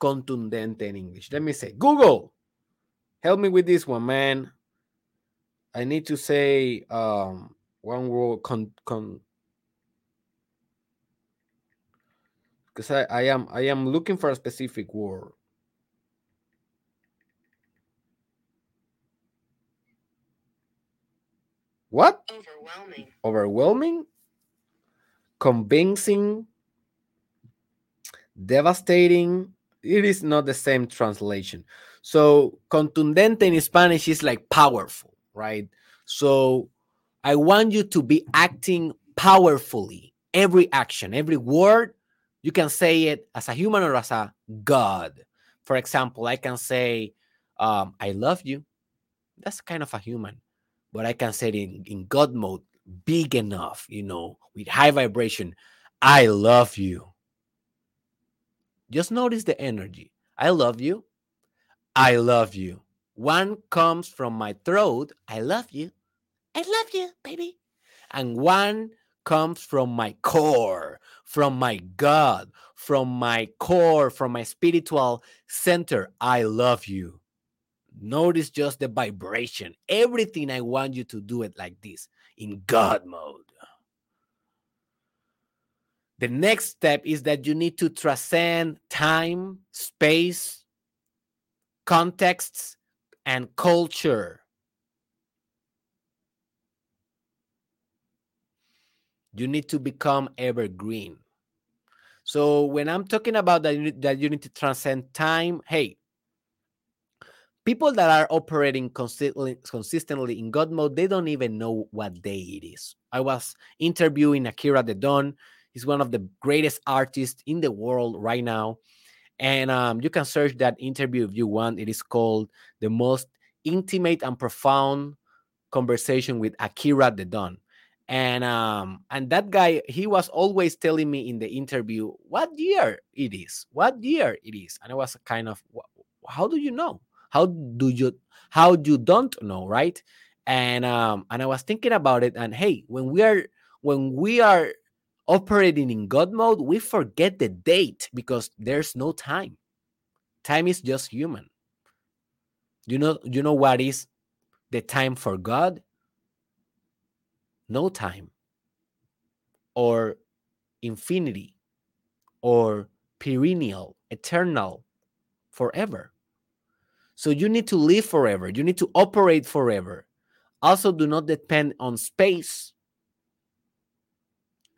contundente in English? Let me say, Google, help me with this one, man. I need to say um, one word con, con because I, I am I am looking for a specific word. What? Overwhelming. Overwhelming? Convincing? Devastating? It is not the same translation. So, contundente in Spanish is like powerful, right? So, I want you to be acting powerfully. Every action, every word, you can say it as a human or as a God. For example, I can say, um, I love you. That's kind of a human but I can say it in, in God mode, big enough, you know, with high vibration. I love you. Just notice the energy. I love you. I love you. One comes from my throat. I love you. I love you, baby. And one comes from my core, from my God, from my core, from my spiritual center. I love you. Notice just the vibration. Everything I want you to do it like this in God mode. The next step is that you need to transcend time, space, contexts, and culture. You need to become evergreen. So when I'm talking about that, that you need to transcend time, hey, people that are operating consistently, consistently in God mode, they don't even know what day it is. I was interviewing Akira the Don. He's one of the greatest artists in the world right now. And um, you can search that interview if you want. It is called The Most Intimate and Profound Conversation with Akira the Don. And um, and that guy, he was always telling me in the interview what year it is, what year it is. And I was kind of, how do you know? how do you how you don't know right and um and i was thinking about it and hey when we are when we are operating in god mode we forget the date because there's no time time is just human You know, you know what is the time for God? No time. Or infinity. Or perennial, eternal, forever. So you need to live forever. You need to operate forever. Also, do not depend on space.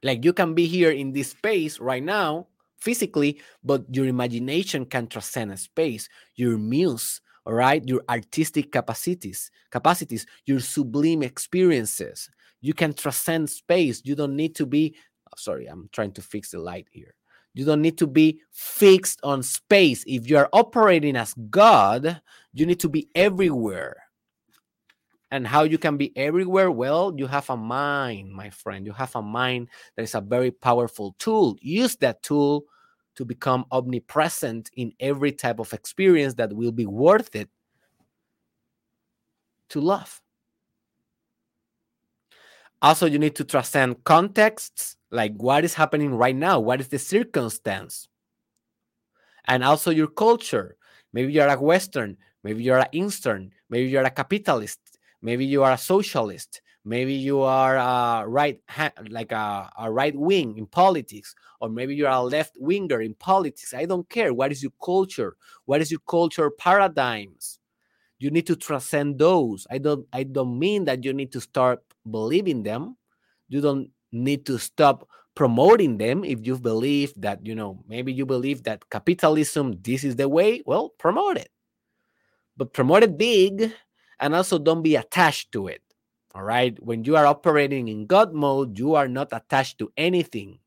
Like you can be here in this space right now, physically, but your imagination can transcend space. Your muse, all right, your artistic capacities, capacities, your sublime experiences. You can transcend space. You don't need to be. Oh, sorry, I'm trying to fix the light here. You don't need to be fixed on space. If you are operating as God, you need to be everywhere. And how you can be everywhere? Well, you have a mind, my friend. You have a mind that is a very powerful tool. Use that tool to become omnipresent in every type of experience that will be worth it to love. Also, you need to transcend contexts, like what is happening right now, what is the circumstance, and also your culture. Maybe you're a Western, maybe you're an Eastern, maybe you're a capitalist, maybe you are a socialist, maybe you are a right like a, a right wing in politics, or maybe you're a left winger in politics. I don't care. What is your culture? What is your culture paradigms? You need to transcend those. I don't I don't mean that you need to start believing them. You don't need to stop promoting them if you believe that, you know, maybe you believe that capitalism, this is the way, well, promote it. But promote it big and also don't be attached to it. All right. When you are operating in God mode, you are not attached to anything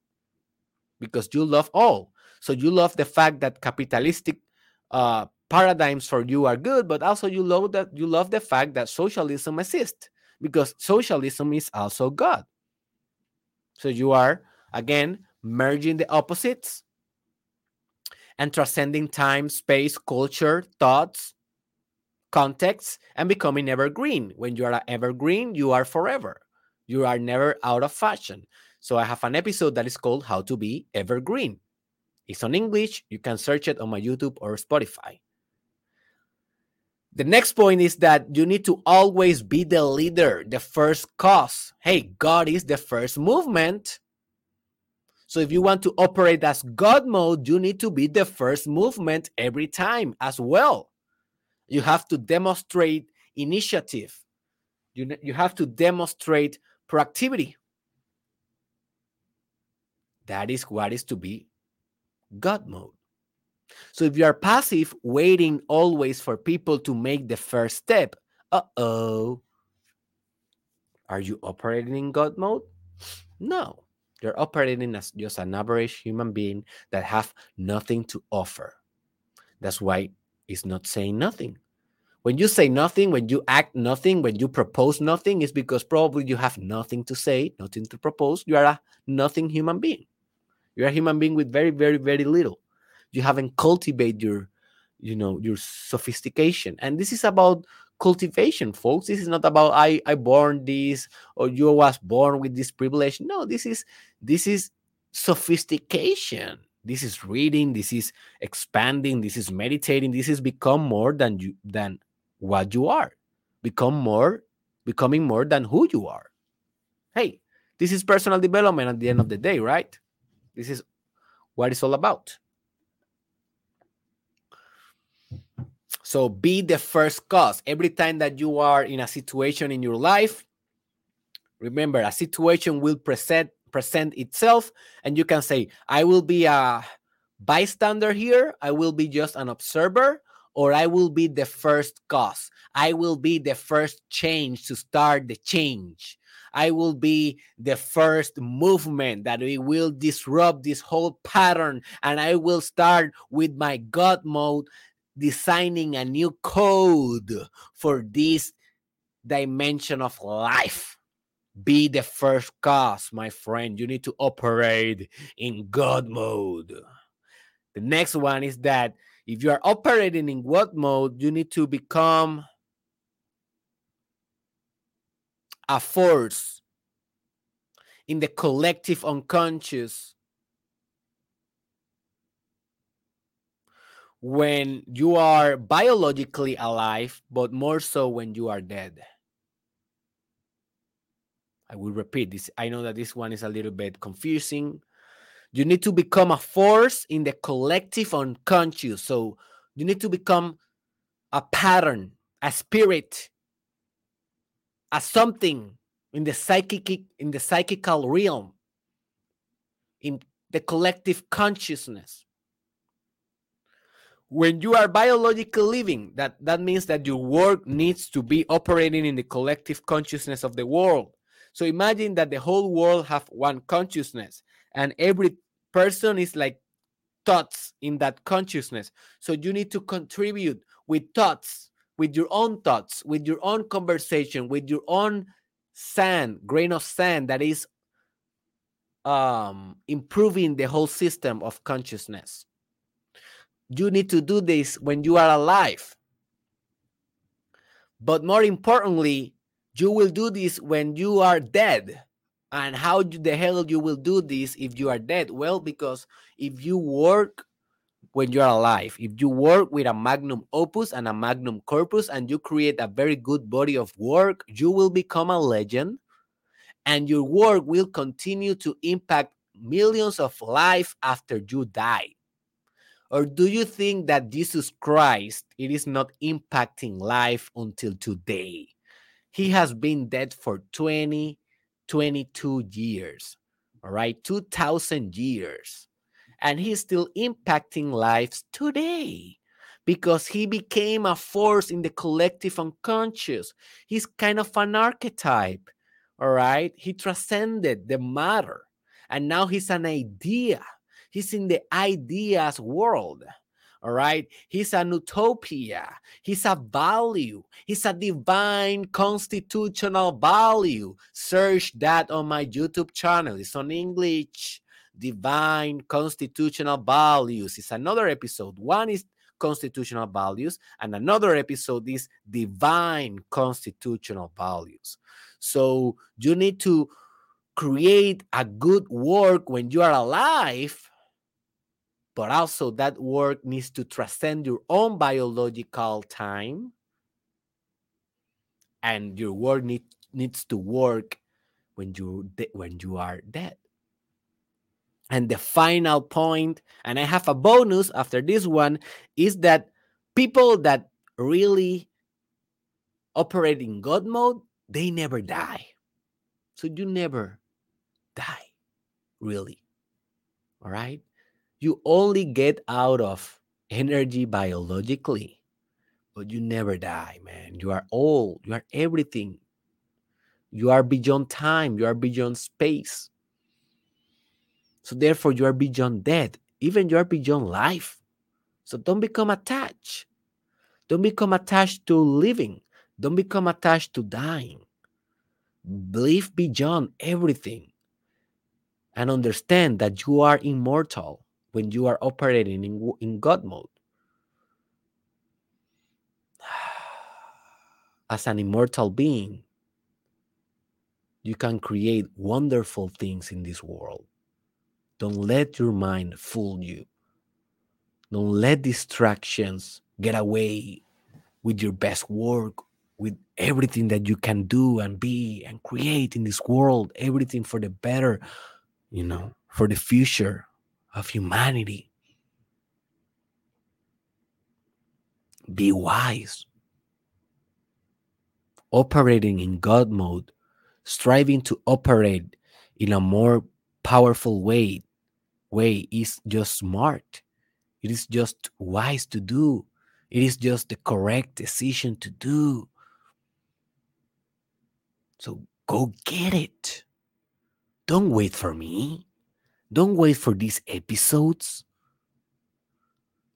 because you love all. So you love the fact that capitalistic uh, paradigms for you are good, but also you love that you love the fact that socialism exists because socialism is also God. So you are again merging the opposites and transcending time, space, culture, thoughts, contexts, and becoming evergreen. When you are evergreen, you are forever. You are never out of fashion. So I have an episode that is called How to Be Evergreen. It's on English. You can search it on my YouTube or Spotify. The next point is that you need to always be the leader, the first cause. Hey, God is the first movement. So if you want to operate as God mode, you need to be the first movement every time as well. You have to demonstrate initiative. You, you have to demonstrate proactivity. That is what is to be God mode. So if you are passive, waiting always for people to make the first step, uh oh. Are you operating in God mode? No. You're operating as just an average human being that have nothing to offer. That's why it's not saying nothing. When you say nothing, when you act nothing, when you propose nothing, it's because probably you have nothing to say, nothing to propose. You are a nothing human being. You're a human being with very, very, very little you haven't cultivated your you know your sophistication and this is about cultivation folks this is not about i i born this or you was born with this privilege no this is this is sophistication this is reading this is expanding this is meditating this is become more than you than what you are. Become more becoming more than who you are. Hey this is personal development at the end of the day right? This is what it's all about. So be the first cause. Every time that you are in a situation in your life, remember a situation will present present itself and you can say I will be a bystander here, I will be just an observer or I will be the first cause. I will be the first change to start the change. I will be the first movement that we will disrupt this whole pattern and I will start with my God mode designing a new code for this dimension of life. Be the first cause, my friend. You need to operate in God mode. The next one is that if you are operating in God mode, you need to become a force in the collective unconscious when you are biologically alive, but more so when you are dead. I will repeat this. I know that this one is a little bit confusing. You need to become a force in the collective unconscious. So you need to become a pattern, a spirit, a something in the psychic in the psychical realm, in the collective consciousness when you are biologically living that that means that your work needs to be operating in the collective consciousness of the world so imagine that the whole world have one consciousness and every person is like thoughts in that consciousness so you need to contribute with thoughts with your own thoughts with your own conversation with your own sand grain of sand that is um improving the whole system of consciousness you need to do this when you are alive. But more importantly, you will do this when you are dead. And how the hell you will do this if you are dead? Well, because if you work when you're alive, if you work with a magnum opus and a magnum corpus and you create a very good body of work, you will become a legend and your work will continue to impact millions of lives after you die. Or do you think that Jesus Christ it is not impacting life until today? He has been dead for 20, 22 years, all right, 2000 years. And he's still impacting lives today because he became a force in the collective unconscious. He's kind of an archetype, all right? He transcended the matter and now he's an idea He's in the ideas world. All right. He's an utopia. He's a value. He's a divine constitutional value. Search that on my YouTube channel. It's on English. Divine constitutional values. It's another episode. One is constitutional values, and another episode is divine constitutional values. So you need to create a good work when you are alive but also that work needs to transcend your own biological time. And your work need, needs to work when you when you are dead. And the final point and i have a bonus after this one is that people that really operate in god mode they never die. So you never die really. All right you only get out of energy biologically, but you never die, man. You are all, you are everything. You are beyond time, you are beyond space. So therefore, you are beyond death, even you are beyond life. So don't become attached. Don't become attached to living. Don't become attached to dying. Believe beyond everything and understand that you are immortal when you are operating in, in God mode. *sighs* As an immortal being, you can create wonderful things in this world. Don't let your mind fool you. Don't let distractions get away with your best work, with everything that you can do and be and create in this world, everything for the better, you know, for the future, of humanity. Be wise. Operating in God mode, striving to operate in a more powerful way, way is just smart. It is just wise to do. It is just the correct decision to do. So go get it. Don't wait for me. Don't wait for these episodes.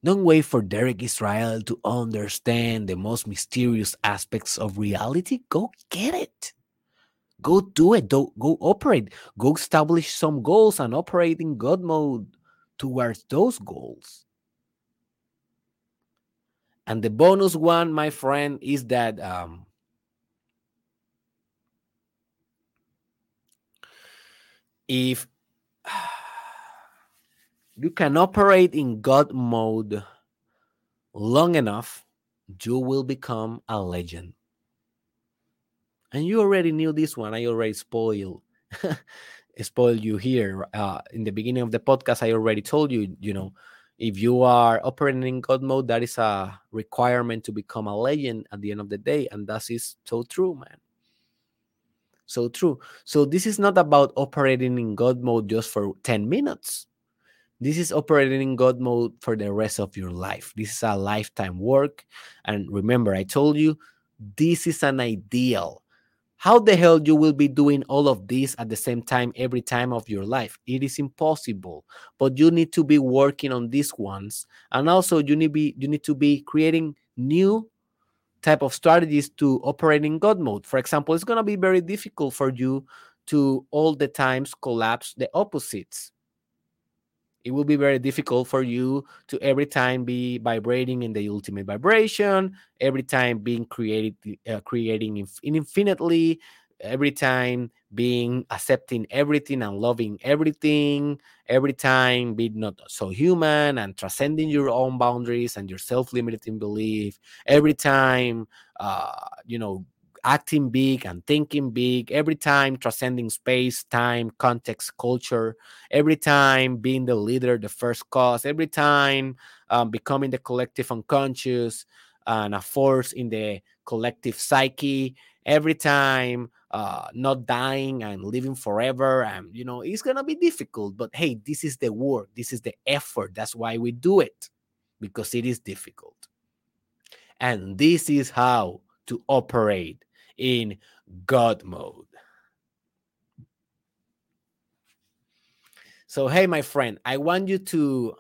Don't wait for Derek Israel to understand the most mysterious aspects of reality. Go get it. Go do it. Go, go operate. Go establish some goals and operate in God mode towards those goals. And the bonus one, my friend, is that um, if you can operate in God mode long enough, you will become a legend. And you already knew this one. I already spoiled *laughs* spoiled you here. Uh, in the beginning of the podcast, I already told you, you know, if you are operating in God mode, that is a requirement to become a legend at the end of the day. And that is so true, man. So true. So this is not about operating in God mode just for 10 minutes. This is operating in God mode for the rest of your life. This is a lifetime work. And remember, I told you this is an ideal. How the hell you will be doing all of this at the same time every time of your life? It is impossible. But you need to be working on these ones. And also you need be you need to be creating new type of strategies to operate in god mode. For example it's going to be very difficult for you to all the times collapse the opposites it will be very difficult for you to every time be vibrating in the ultimate vibration every time being created uh, creating inf- infinitely every time being accepting everything and loving everything every time being not so human and transcending your own boundaries and your self-limiting belief every time uh, you know acting big and thinking big every time transcending space time context culture every time being the leader the first cause every time um, becoming the collective unconscious and a force in the collective psyche every time uh, not dying and living forever and you know it's gonna be difficult but hey this is the work this is the effort that's why we do it because it is difficult. And this is how to operate in God mode. So, hey, my friend, I want you to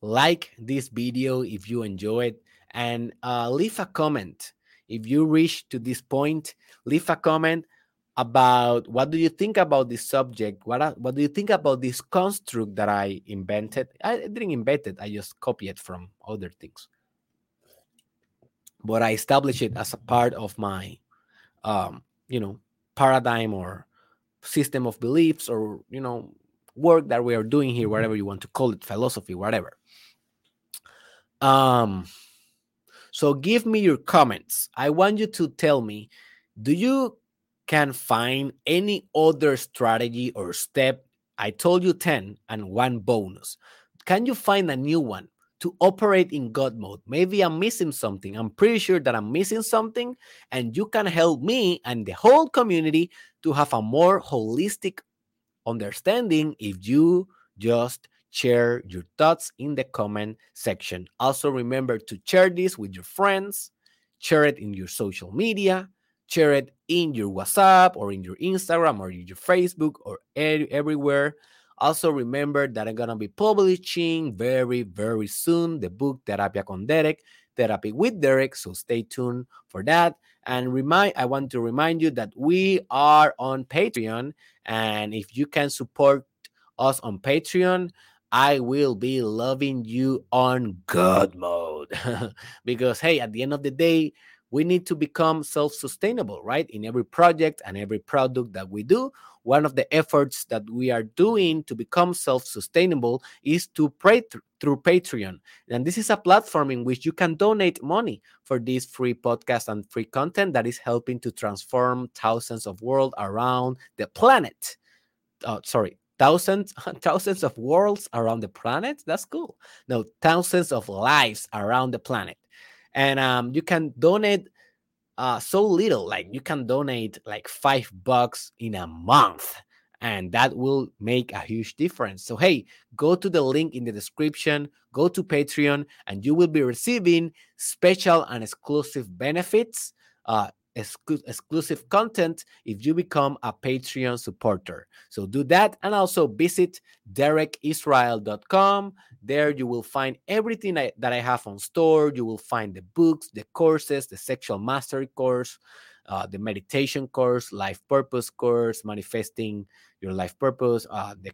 like this video if you enjoy it and uh, leave a comment. If you reach to this point, leave a comment about what do you think about this subject what what do you think about this construct that i invented i didn't invent it i just copied it from other things but I establish it as a part of my, um, you know, paradigm or system of beliefs or you know work that we are doing here, whatever you want to call it, philosophy, whatever. Um, so give me your comments. I want you to tell me, do you can find any other strategy or step? I told you 10 and one bonus. Can you find a new one to operate in God mode. Maybe I'm missing something. I'm pretty sure that I'm missing something, and you can help me and the whole community to have a more holistic understanding if you just share your thoughts in the comment section. Also, remember to share this with your friends, share it in your social media, share it in your WhatsApp or in your Instagram or in your Facebook or everywhere also, remember that I'm going to be publishing very, very soon the book con Derek, Therapy with Derek. So stay tuned for that. And remind, I want to remind you that we are on Patreon. And if you can support us on Patreon, I will be loving you on God mode. *laughs* because, hey, at the end of the day, we need to become self sustainable, right? In every project and every product that we do. One of the efforts that we are doing to become self sustainable is to pray th- through Patreon. And this is a platform in which you can donate money for this free podcast and free content that is helping to transform thousands of worlds around the planet. Oh, sorry, thousands *laughs* thousands of worlds around the planet that's cool no thousands of lives around the planet and um, you can donate uh, so little like you can donate like five bucks in a month and that will make a huge difference. So hey go to the link in the description go to patreon and you will be receiving special and exclusive benefits uh, exclu- exclusive content if you become a Patreon supporter. So do that and also visit derekisrael.com. There you will find everything I, that I have on store. You will find the books, the courses, the sexual mastery course, uh, the meditation course, life purpose course, manifesting your life purpose, uh, the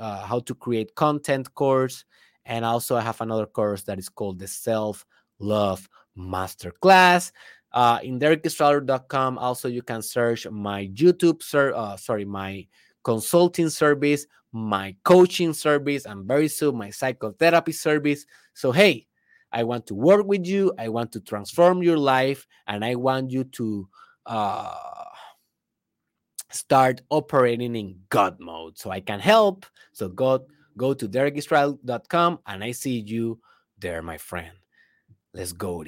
uh, how to create content course, and also I have another course that is called the self love masterclass uh, in derekisrael.com also you can search my youtube sir uh, sorry my consulting service, my coaching service, and very soon my psychotherapy service. So, hey, I want to work with you. I want to transform your life, and I want you to uh, start operating in God mode so I can help. So, God, go to derekisrael.com and I see you there, my friend. Let's go.